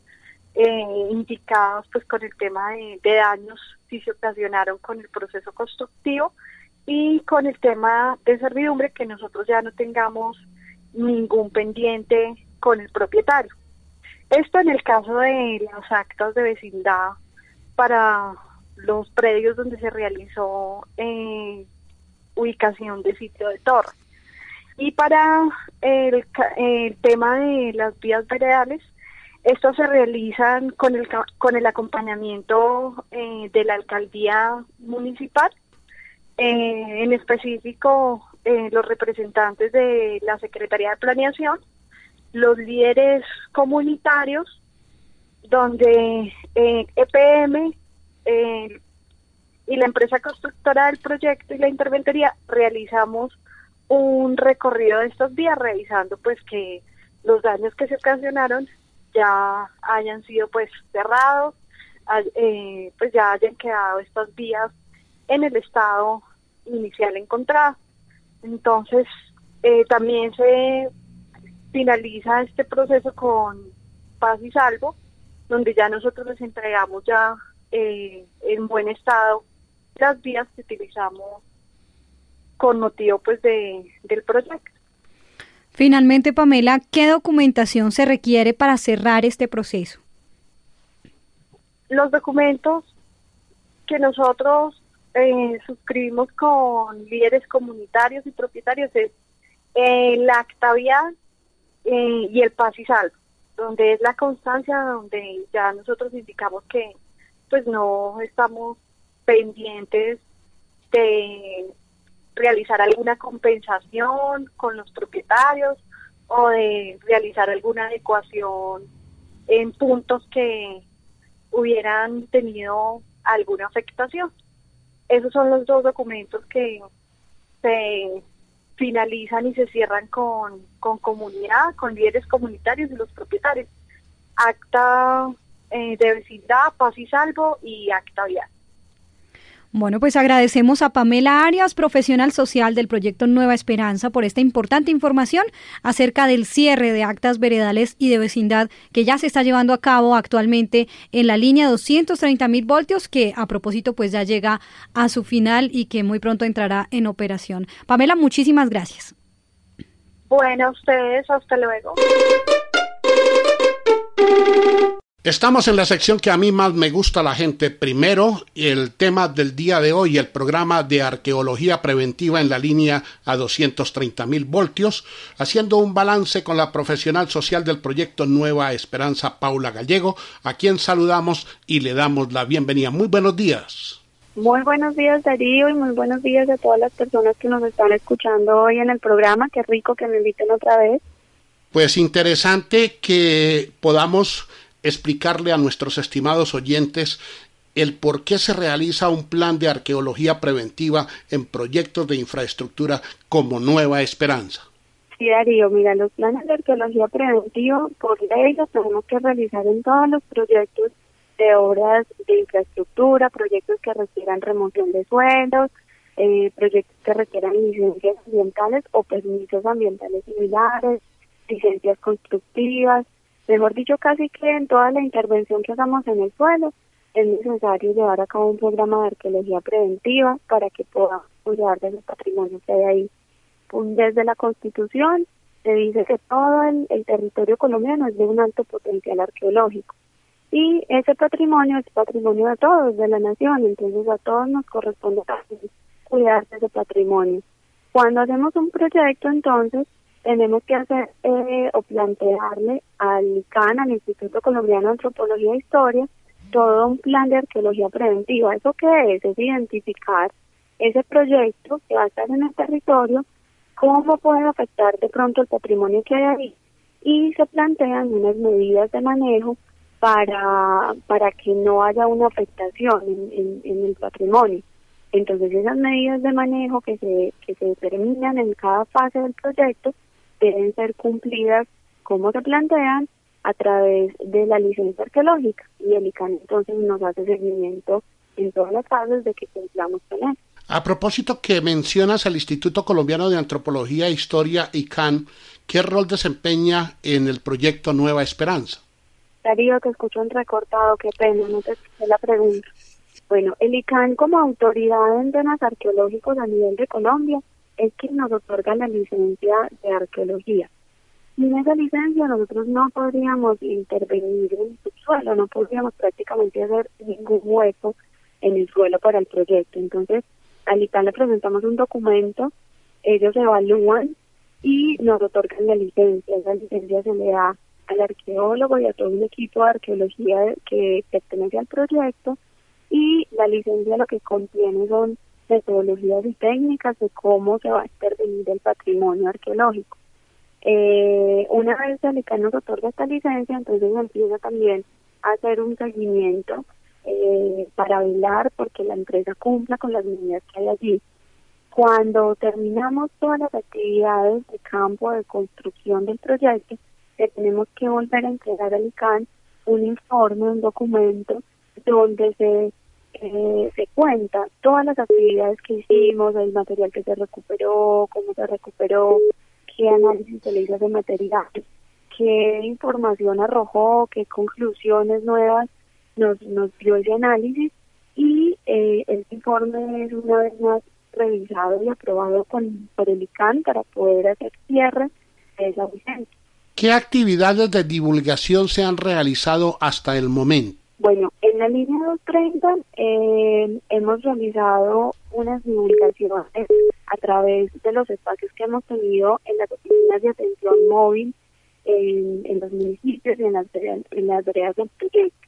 eh, indicadas pues con el tema de, daños si se ocasionaron con el proceso constructivo y con el tema de servidumbre que nosotros ya no tengamos ningún pendiente con el propietario. Esto en el caso de las actas de vecindad para los predios donde se realizó eh, ubicación de sitio de torre. Y para el, tema de las vías veredales, estos se realizan con el, con el acompañamiento eh, de la alcaldía municipal, eh, en específico los representantes de la Secretaría de Planeación, los líderes comunitarios, donde EPM eh, e eh, y la empresa constructora del proyecto y la interventoría realizamos un recorrido de estos días revisando pues que los daños que se ocasionaron ya hayan sido pues cerrados, eh, pues ya hayan quedado estas vías en el estado inicial encontrado. Entonces, también se finaliza este proceso con paz y salvo, donde ya nosotros les entregamos ya eh, en buen estado las vías que utilizamos con motivo pues de, del proyecto. Finalmente, Pamela, ¿qué documentación se requiere para cerrar este proceso? Los documentos que nosotros eh, suscribimos con líderes comunitarios y propietarios es la acta vial eh, y el paz y salvo, donde es la constancia, donde ya nosotros indicamos que pues no estamos pendientes de realizar alguna compensación con los propietarios o de realizar alguna adecuación en puntos que hubieran tenido alguna afectación. Esos son los dos documentos que se finalizan y se cierran con, con comunidad, con líderes comunitarios y los propietarios. Acta eh, de vecindad, paz y salvo y acta vial. Bueno, pues agradecemos a Pamela Arias, profesional social del proyecto Nueva Esperanza, por esta importante información acerca del cierre de actas veredales y de vecindad que ya se está llevando a cabo actualmente en la línea 230 mil voltios, que a propósito pues ya llega a su final y que muy pronto entrará en operación. Pamela, muchísimas gracias. Bueno, a ustedes, hasta luego. Estamos en la sección que a mí más me gusta la gente. Primero, el tema del día de hoy, el programa de arqueología preventiva en la línea a 230 mil voltios, haciendo un balance con la profesional social del proyecto Nueva Esperanza, Paula Gallego, a quien saludamos y le damos la bienvenida. Muy buenos días. Muy buenos días Darío y muy buenos días a todas las personas que nos están escuchando hoy en el programa. Qué rico que me inviten otra vez. Pues interesante que podamos explicarle a nuestros estimados oyentes el por qué se realiza un plan de arqueología preventiva en proyectos de infraestructura como Nueva Esperanza. Sí, Darío, mira, los planes de arqueología preventiva por ley los tenemos que realizar en todos los proyectos de obras de infraestructura, proyectos que requieran remoción de suelos, eh, proyectos que requieran licencias ambientales o permisos ambientales similares, licencias constructivas, Mejor dicho, casi que en toda la intervención que hagamos en el suelo es necesario llevar a cabo un programa de arqueología preventiva para que podamos cuidar de ese patrimonio que hay ahí. Desde la Constitución se dice que todo el, territorio colombiano es de un alto potencial arqueológico y ese patrimonio es patrimonio de todos, de la nación, entonces a todos nos corresponde cuidar de ese patrimonio. Cuando hacemos un proyecto, entonces, tenemos que hacer eh, o plantearle al ICANN, al Instituto Colombiano de Antropología e Historia, todo un plan de arqueología preventiva. ¿Eso qué es? Es identificar ese proyecto que va a estar en el territorio, cómo puede afectar de pronto el patrimonio que hay ahí y se plantean unas medidas de manejo para, para que no haya una afectación en, en el patrimonio. Entonces esas medidas de manejo que se, que se determinan en cada fase del proyecto deben ser cumplidas como se plantean a través de la licencia arqueológica y el ICANN entonces nos hace seguimiento en todas las fases de que cumplamos con él. A propósito que mencionas al Instituto Colombiano de Antropología e Historia, ICANN, ¿qué rol desempeña en el proyecto Nueva Esperanza? Darío, te escucho recortado, qué pena, no te escuché la pregunta. Bueno, el ICANN como autoridad en temas arqueológicos a nivel de Colombia es quien nos otorga la licencia de arqueología. Sin esa licencia nosotros no podríamos intervenir en el subsuelo, no podríamos prácticamente hacer ningún hueco en el suelo para el proyecto. Entonces, al ICANN le presentamos un documento, ellos evalúan y nos otorgan la licencia. Esa licencia se le da al arqueólogo y a todo un equipo de arqueología que pertenece al proyecto y la licencia lo que contiene son metodologías y técnicas de cómo se va a intervenir el patrimonio arqueológico. Eh, una vez ICANN nos otorga esta licencia, entonces empieza también a hacer un seguimiento eh, para velar porque la empresa cumpla con las medidas que hay allí. Cuando terminamos todas las actividades de campo de construcción del proyecto, tenemos que volver a entregar al ICANN un informe, un documento donde se eh, se cuenta todas las actividades que hicimos, el material que se recuperó, cómo se recuperó, qué análisis se le hizo de material, qué información arrojó, qué conclusiones nuevas nos, nos dio ese análisis y eh, este informe es una vez más revisado y aprobado con, por el ICANN para poder hacer cierre de esa vigencia. ¿Qué actividades de divulgación se han realizado hasta el momento? Bueno, en la línea 230 eh, hemos realizado unas divulgaciones a través de los espacios que hemos tenido en las oficinas de atención móvil en, los municipios y en las, en las proyecto.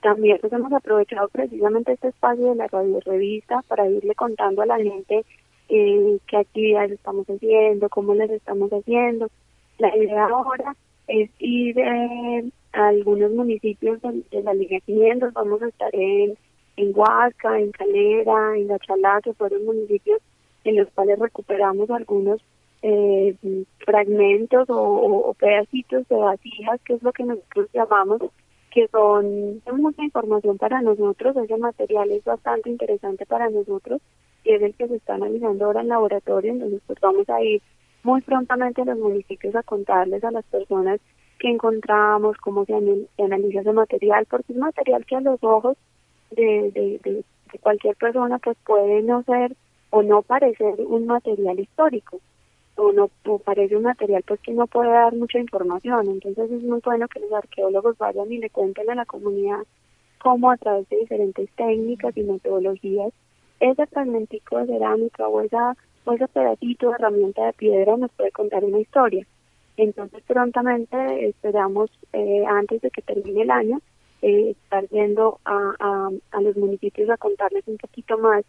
También pues, hemos aprovechado precisamente este espacio de la radio revista para irle contando a la gente eh, qué actividades estamos haciendo, cómo les estamos haciendo. La idea ahora es ir eh, algunos municipios de, la línea 500, vamos a estar en, en Huasca, en Calera, en La Chalá, que fueron municipios en los cuales recuperamos algunos eh, fragmentos o, pedacitos de vasijas, que es lo que nosotros llamamos, que son mucha información para nosotros, ese material es bastante interesante para nosotros y es el que se está analizando ahora en laboratorio, entonces pues vamos a ir muy prontamente a los municipios a contarles a las personas que encontramos, cómo se, analiza ese material, porque es material que a los ojos de, de, cualquier persona pues puede no ser o no parecer un material histórico. o no parece un material pues que no puede dar mucha información. Entonces es muy bueno que los arqueólogos vayan y le cuenten a la comunidad cómo a través de diferentes técnicas y metodologías ese fragmentico de cerámica o, esa, o ese pedacito de herramienta de piedra nos puede contar una historia. Entonces prontamente esperamos, eh, antes de que termine el año, eh, estar yendo a, a, los municipios a contarles un poquito más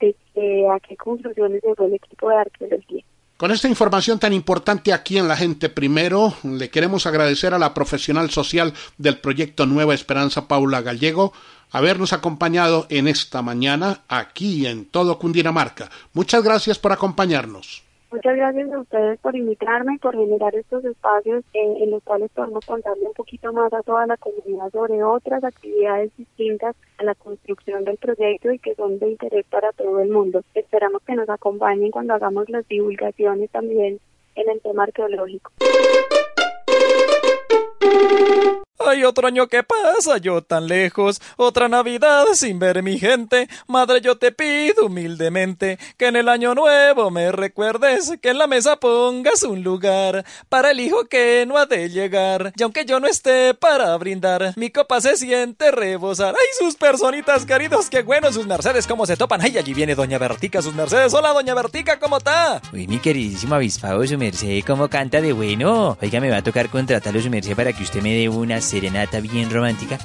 de a qué conclusiones llegó el equipo de arqueología. Con esta información tan importante aquí en La Gente Primero, le queremos agradecer a la profesional social del proyecto Nueva Esperanza, Paula Gallego, habernos acompañado en esta mañana aquí en todo Cundinamarca. Muchas gracias por acompañarnos. Muchas gracias a ustedes por invitarme y por generar estos espacios en los cuales podemos contarle un poquito más a toda la comunidad sobre otras actividades distintas a la construcción del proyecto y que son de interés para todo el mundo. Esperamos que nos acompañen cuando hagamos las divulgaciones también en el tema arqueológico. Ay, otro año que pasa, yo tan lejos, otra Navidad sin ver mi gente. Madre, yo te pido humildemente que en el año nuevo me recuerdes que en la mesa pongas un lugar para el hijo que no ha de llegar. Y aunque yo no esté para brindar, mi copa se siente rebosar. Ay, sus personitas queridos, qué bueno, sus mercedes, cómo se topan. Ay, allí viene doña Bertica, sus mercedes. Hola, doña Bertica, ¿cómo está? Uy, mi queridísimo avispado, su merced, cómo canta de bueno. Oiga, me va a tocar contratarlo, su merced, para que usted me dé una serenata bien romántica.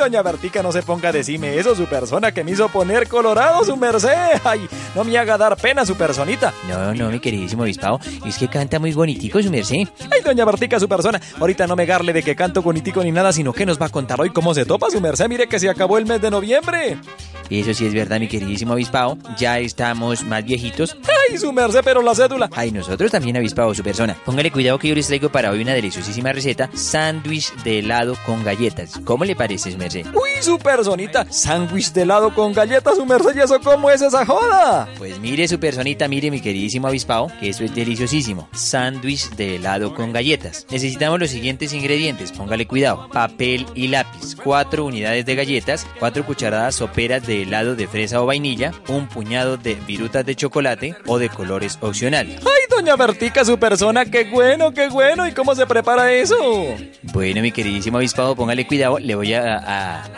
Doña Bertica, no se ponga a decirme eso, su persona que me hizo poner colorado, su merced. Ay, no me haga dar pena su personita. No, no, mi queridísimo obispado, es que canta muy bonitico su merced. Ay, doña Bertica, su persona, ahorita no me garle de que canto bonitico ni nada, sino que nos va a contar hoy cómo se topa su merced. Mire que se acabó el mes de noviembre. Eso sí es verdad, mi queridísimo avispado. Ya estamos más viejitos. ¡Ay, su merced, pero la cédula! Ay, nosotros también, avispado, su persona. Póngale cuidado que yo les traigo para hoy una deliciosísima receta: sándwich de helado con galletas. ¿Cómo le parece, su merced? ¡Uy, su personita! Sándwich de helado con galletas, su merced, ¿y eso cómo es esa joda? Pues mire, su personita, mire, mi queridísimo avispado, que eso es deliciosísimo. Sándwich de helado con galletas. Necesitamos los siguientes ingredientes, póngale cuidado: papel y lápiz, cuatro unidades de galletas, cuatro cucharadas soperas de helado de fresa o vainilla, un puñado de virutas de chocolate o de colores opcionales. ¡Ay, doña Bertica, su persona! ¡Qué bueno, qué bueno! ¿Y cómo se prepara eso? Bueno, mi queridísimo avispado, póngale cuidado. Le voy a,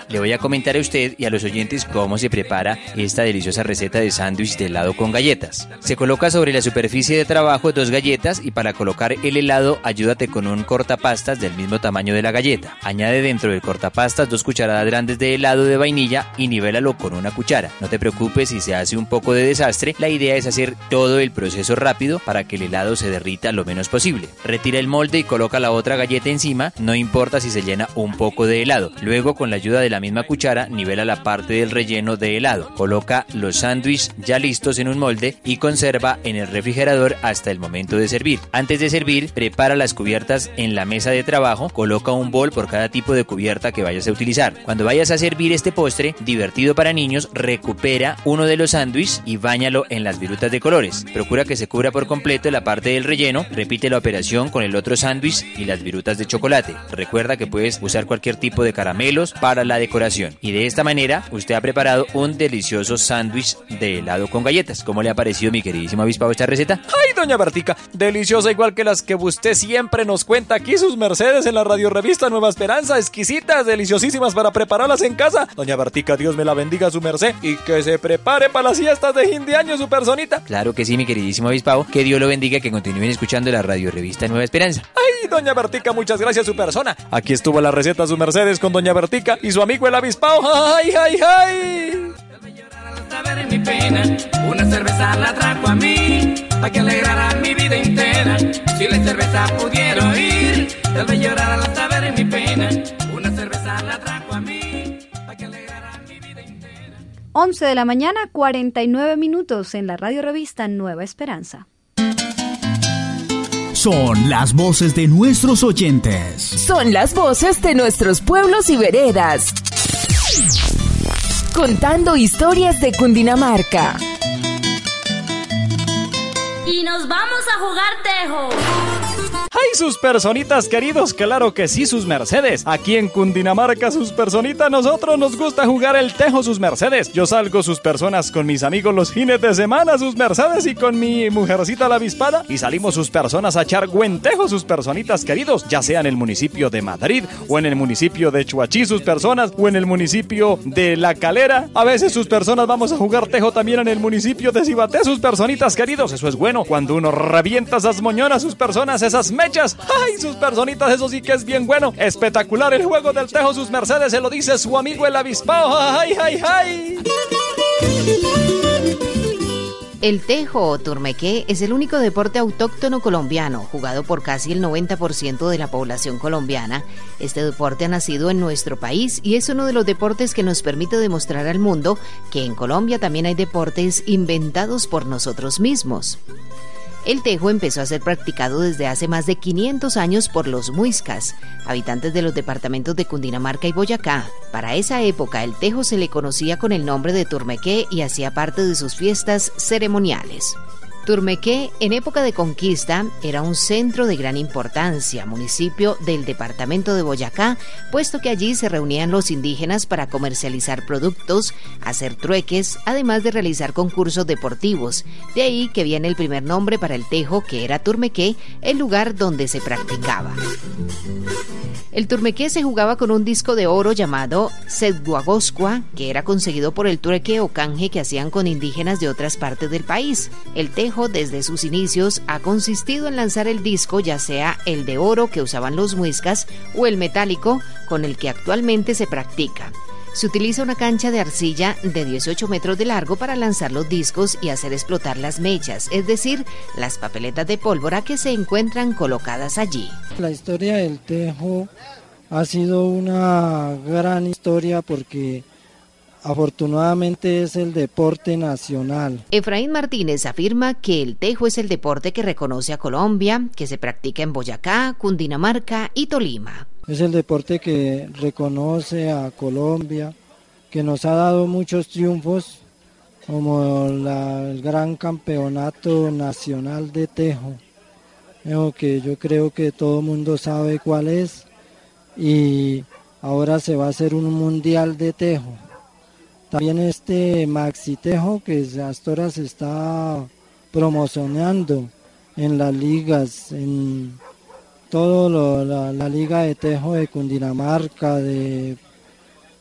le voy a comentar a usted y a los oyentes cómo se prepara esta deliciosa receta de sándwich de helado con galletas. Se coloca sobre la superficie de trabajo dos galletas y para colocar el helado ayúdate con un cortapastas del mismo tamaño de la galleta. Añade dentro del cortapastas dos cucharadas grandes de helado de vainilla y nivélalo con una cuchara no te preocupes si se hace un poco de desastre, la idea es hacer todo el proceso rápido para que el helado se derrita lo menos posible. Retira el molde y coloca la otra galleta encima, no importa si se llena un poco de helado. Luego con la ayuda de la misma cuchara nivela la parte del relleno de helado. Coloca los sándwiches ya listos en un molde y conserva en el refrigerador hasta el momento de servir. Antes de servir, prepara las cubiertas en la mesa de trabajo, coloca un bol por cada tipo de cubierta que vayas a utilizar. Cuando vayas a servir este postre, divertido para niños, recupera uno de los sándwiches y bañalo en las virutas de colores. Procura que se cubra por completo la parte del relleno. Repite la operación con el otro sándwich y las virutas de chocolate. Recuerda que puedes usar cualquier tipo de caramelos para la decoración. Y de esta manera, usted ha preparado un delicioso sándwich de helado con galletas. ¿Cómo le ha parecido, mi queridísimo avispado, esta receta? ¡Ay, doña Bertica! Deliciosa igual que las que usted siempre nos cuenta aquí, sus mercedes en la radio revista Nueva Esperanza. Exquisitas, deliciosísimas para prepararlas en casa. Doña Bertica, Dios me la bendiga, su merced y que se prepare para las fiestas de fin de año su personita. Claro que sí, mi queridísimo avispado. Que Dios lo bendiga, que continúen escuchando la radio revista Nueva Esperanza. Ay, doña Bertica, muchas gracias su persona. Aquí estuvo la receta su Mercedes con doña Bertica y su amigo el avispado. ¡Ay, ay, ay! ver mi pena, una cerveza la trajo a mí, para que alegrara mi vida entera. Si la cerveza pudiera oír, tal vez llorar al saber mi pena, una cerveza la trajo a mí. 11 de la mañana, 49 minutos en la radio revista Nueva Esperanza. Son las voces de nuestros oyentes. Son las voces de nuestros pueblos y veredas. Contando historias de Cundinamarca. Y nos vamos a jugar tejo. ¡Ay, sus personitas queridos! Claro que sí, sus mercedes. Aquí en Cundinamarca, sus personitas, nosotros nos gusta jugar el tejo, sus mercedes. Yo salgo sus personas con mis amigos los fines de semana, sus mercedes, y con mi mujercita la avispada. Y salimos sus personas a echar buen tejo, sus personitas queridos, ya sea en el municipio de Madrid o en el municipio de Chuachí, sus personas, o en el municipio de La Calera. A veces sus personas vamos a jugar tejo también en el municipio de Cibaté, sus personitas queridos. Eso es bueno cuando uno revienta esas moñonas, sus personas, esas mechas. ¡Ay, sus personitas! Eso sí que es bien bueno. Espectacular el juego del tejo, sus mercedes, se lo dice su amigo el avispao. ¡Ay, ay, ay! El tejo o turmequé es el único deporte autóctono colombiano, jugado por casi el 90% de la población colombiana. Este deporte ha nacido en nuestro país y es uno de los deportes que nos permite demostrar al mundo que en Colombia también hay deportes inventados por nosotros mismos. El tejo empezó a ser practicado desde hace más de 500 años por los muiscas, habitantes de los departamentos de Cundinamarca y Boyacá. Para esa época el tejo se le conocía con el nombre de turmequé y hacía parte de sus fiestas ceremoniales. Turmequé, en época de conquista, era un centro de gran importancia, municipio del departamento de Boyacá, puesto que allí se reunían los indígenas para comercializar productos, hacer trueques, además de realizar concursos deportivos. De ahí que viene el primer nombre para el tejo, que era Turmequé, el lugar donde se practicaba. El turmequé se jugaba con un disco de oro llamado Sedguagoscua, que era conseguido por el trueque o canje que hacían con indígenas de otras partes del país. El tejo, desde sus inicios, ha consistido en lanzar el disco, ya sea el de oro que usaban los muiscas o el metálico con el que actualmente se practica. Se utiliza una cancha de arcilla de 18 metros de largo para lanzar los discos y hacer explotar las mechas, es decir, las papeletas de pólvora que se encuentran colocadas allí. La historia del tejo ha sido una gran historia porque afortunadamente es el deporte nacional. Efraín Martínez afirma que el tejo es el deporte que reconoce a Colombia, que se practica en Boyacá, Cundinamarca y Tolima. Es el deporte que reconoce a Colombia, que nos ha dado muchos triunfos, como el gran campeonato nacional de tejo, que yo creo que todo el mundo sabe cuál es, y ahora se va a hacer un mundial de tejo. También este maxi tejo que hasta ahora se está promocionando en las ligas, en todo la, Liga de Tejo de Cundinamarca, de,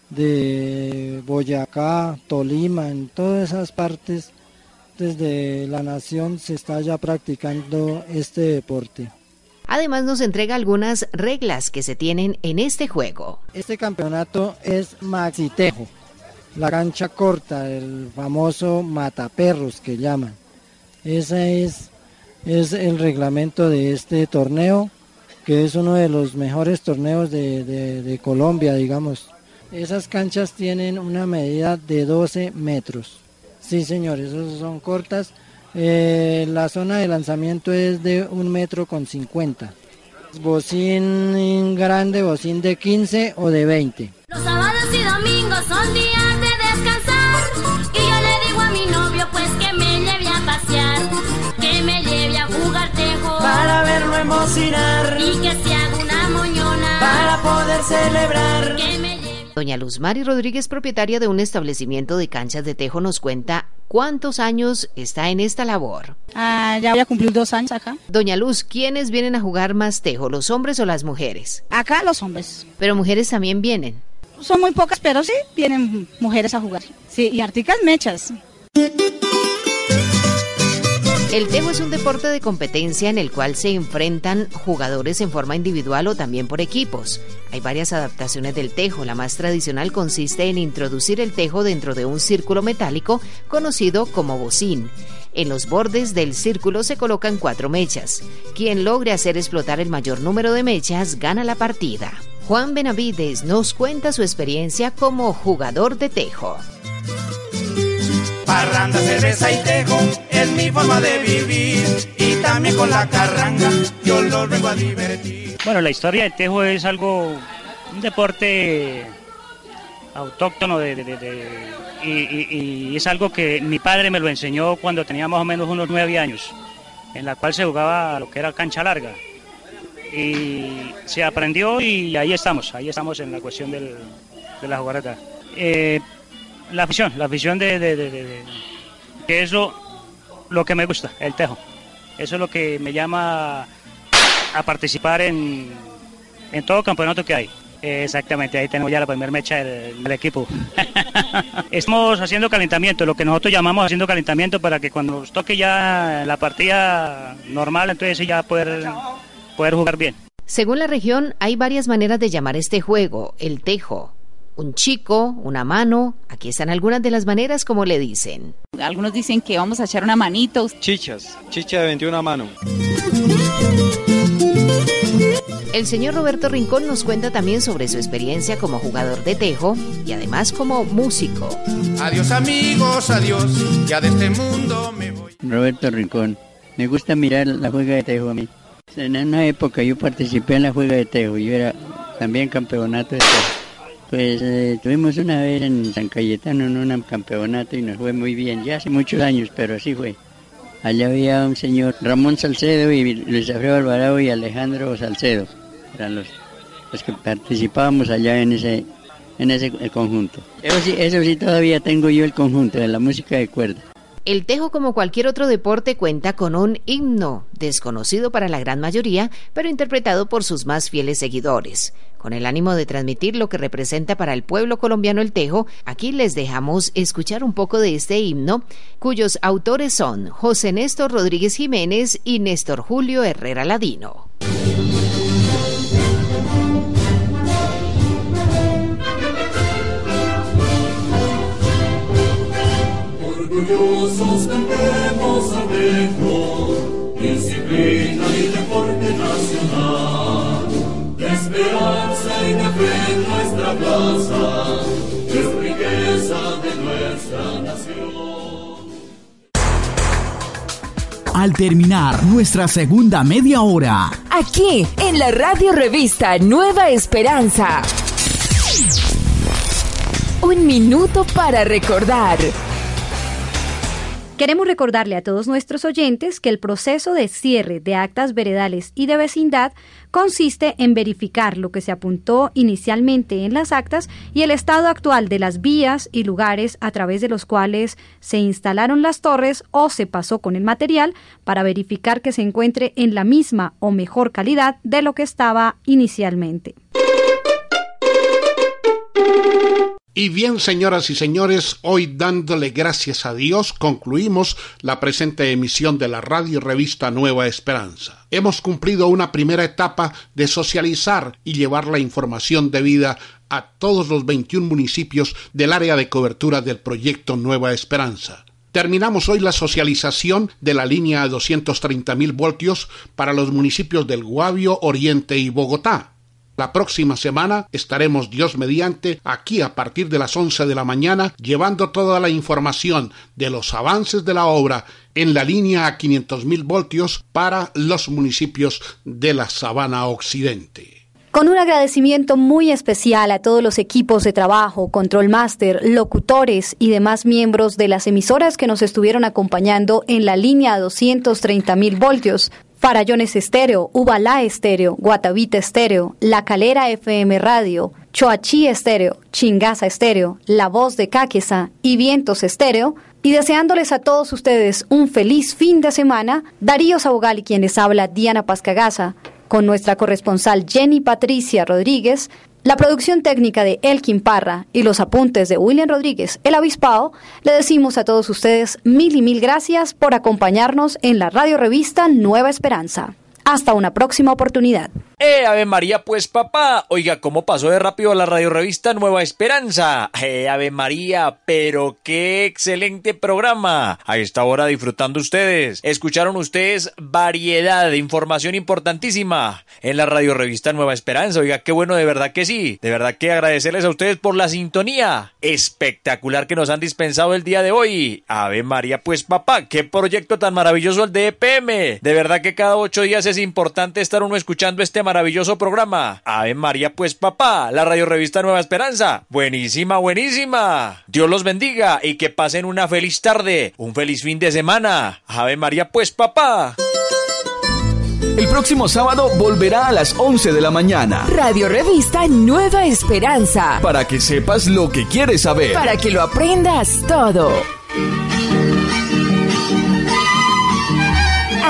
de Boyacá, Tolima, en todas esas partes desde la nación se está ya practicando este deporte. Además nos entrega algunas reglas que se tienen en este juego. Este campeonato es Maxi Tejo, la cancha corta, el famoso mataperros que llaman. Ese es, es el reglamento de este torneo que es uno de los mejores torneos de, Colombia, digamos. Esas canchas tienen una medida de 12 metros. Sí, señores, esas son cortas. Eh, la zona de lanzamiento es de un metro con 50. Bocín grande, bocín de 15 o de 20. Los sábados y domingos son días Y que se haga una moñona. Para poder celebrar. Que me Doña Luz Mari Rodríguez, propietaria de un establecimiento de canchas de tejo, nos cuenta cuántos años está en esta labor. Ah, ya voy a cumplir dos años acá. Doña Luz, ¿quiénes vienen a jugar más tejo, los hombres o las mujeres? Acá los hombres. Pero mujeres también vienen. Son muy pocas, pero sí, vienen mujeres a jugar. Sí, y articas mechas. El tejo es un deporte de competencia en el cual se enfrentan jugadores en forma individual o también por equipos. Hay varias adaptaciones del tejo. La más tradicional consiste en introducir el tejo dentro de un círculo metálico conocido como bocín. En los bordes del círculo se colocan cuatro mechas. Quien logre hacer explotar el mayor número de mechas gana la partida. Juan Benavides nos cuenta su experiencia como jugador de tejo. Parranda, cerveza y tejo es mi forma de vivir y también con la carranga yo lo vengo a divertir. Bueno, la historia del tejo es algo, un deporte autóctono de, y, es algo que mi padre me lo enseñó cuando tenía más o menos unos nueve años, en la cual se jugaba lo que era cancha larga. y se aprendió y ahí estamos, ahí estamos en la cuestión del, de la jugareta. Eh, la afición, la afición de, de, de, que es lo, lo que me gusta, el tejo. Eso es lo que me llama a participar en, en todo campeonato que hay. Exactamente, ahí tenemos ya la primera mecha del, equipo. Estamos haciendo calentamiento, lo que nosotros llamamos haciendo calentamiento para que cuando nos toque ya la partida normal, entonces ya poder, poder jugar bien. Según la región, hay varias maneras de llamar este juego, el tejo. Un chico, una mano, aquí están algunas de las maneras como le dicen. Algunos dicen que vamos a echar una manito. Chichas, chicha de 21 mano. El señor Roberto Rincón nos cuenta también sobre su experiencia como jugador de tejo y además como músico. Adiós amigos, adiós, ya de este mundo me voy. Roberto Rincón. Me gusta mirar la juega de tejo a mí. En una época yo participé en la juega de tejo. Yo era también campeonato de tejo. Pues eh, tuvimos una vez en San Cayetano en un campeonato y nos fue muy bien. Ya hace muchos años, pero así fue. Allá había un señor Ramón Salcedo y Luis Alfredo Alvarado y Alejandro Salcedo. Eran los, los que participábamos allá en ese, en ese conjunto. Eso sí, eso sí todavía tengo yo el conjunto de la música de cuerda. El tejo, como cualquier otro deporte, cuenta con un himno, desconocido para la gran mayoría, pero interpretado por sus más fieles seguidores. Con el ánimo de transmitir lo que representa para el pueblo colombiano el tejo, aquí les dejamos escuchar un poco de este himno, cuyos autores son José Néstor Rodríguez Jiménez y Néstor Julio Herrera Ladino. Terminar nuestra segunda media hora, Aquí, en la radio revista Nueva Esperanza. Un minuto para recordar. Queremos recordarle a todos nuestros oyentes que el proceso de cierre de actas veredales y de vecindad consiste en verificar lo que se apuntó inicialmente en las actas y el estado actual de las vías y lugares a través de los cuales se instalaron las torres o se pasó con el material para verificar que se encuentre en la misma o mejor calidad de lo que estaba inicialmente. Y bien, señoras y señores, hoy dándole gracias a Dios concluimos la presente emisión de la radio revista Nueva Esperanza. Hemos cumplido una primera etapa de socializar y llevar la información debida a todos los 21 municipios del área de cobertura del proyecto Nueva Esperanza. Terminamos hoy la socialización de la línea a 230.000 voltios para los municipios del Guavio, Oriente y Bogotá. La próxima semana estaremos Dios mediante aquí a partir de las 11 de la mañana llevando toda la información de los avances de la obra en la línea a 500.000 voltios para los municipios de la Sabana Occidente. Con un agradecimiento muy especial a todos los equipos de trabajo, control master, locutores y demás miembros de las emisoras que nos estuvieron acompañando en la línea a 230 mil voltios. Farallones Estéreo, Ubalá Estéreo, Guatavita Estéreo, La Calera FM Radio, Choachí Estéreo, Chingaza Estéreo, La Voz de Cáqueza y Vientos Estéreo, y deseándoles a todos ustedes un feliz fin de semana, Darío Sabogal y quien les habla Diana Pascagaza, con nuestra corresponsal Jenny Patricia Rodríguez, la producción técnica de Elkin Parra y los apuntes de William Rodríguez, el avispado, le decimos a todos ustedes mil y mil gracias por acompañarnos en la radio revista Nueva Esperanza. Hasta una próxima oportunidad. ¡Eh, Ave María, pues papá! Oiga, ¿cómo pasó de rápido la radio revista Nueva Esperanza? ¡Eh, Ave María! Pero qué excelente programa. A esta hora disfrutando ustedes. Escucharon ustedes variedad de información importantísima en la radio revista Nueva Esperanza. Oiga, qué bueno, de verdad que sí. De verdad que agradecerles a ustedes por la sintonía espectacular que nos han dispensado el día de hoy. Ave María, pues papá, qué proyecto tan maravilloso el de EPM. De verdad que cada ocho días es importante estar uno escuchando este maravilloso programa. Ave María, pues papá, la radio revista Nueva Esperanza. Buenísima, buenísima. Dios los bendiga y que pasen una feliz tarde, un feliz fin de semana. Ave María, pues papá. El próximo sábado volverá a las 11 de la mañana. Radio Revista Nueva Esperanza. Para que sepas lo que quieres saber. Para que lo aprendas todo.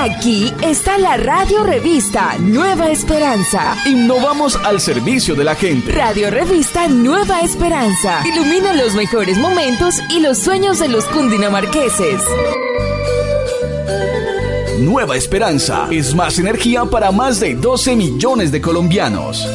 Aquí está la Radio Revista Nueva Esperanza. Innovamos al servicio de la gente. Radio Revista Nueva Esperanza. Ilumina los mejores momentos y los sueños de los cundinamarqueses. Nueva Esperanza es más energía para más de 12 millones de colombianos.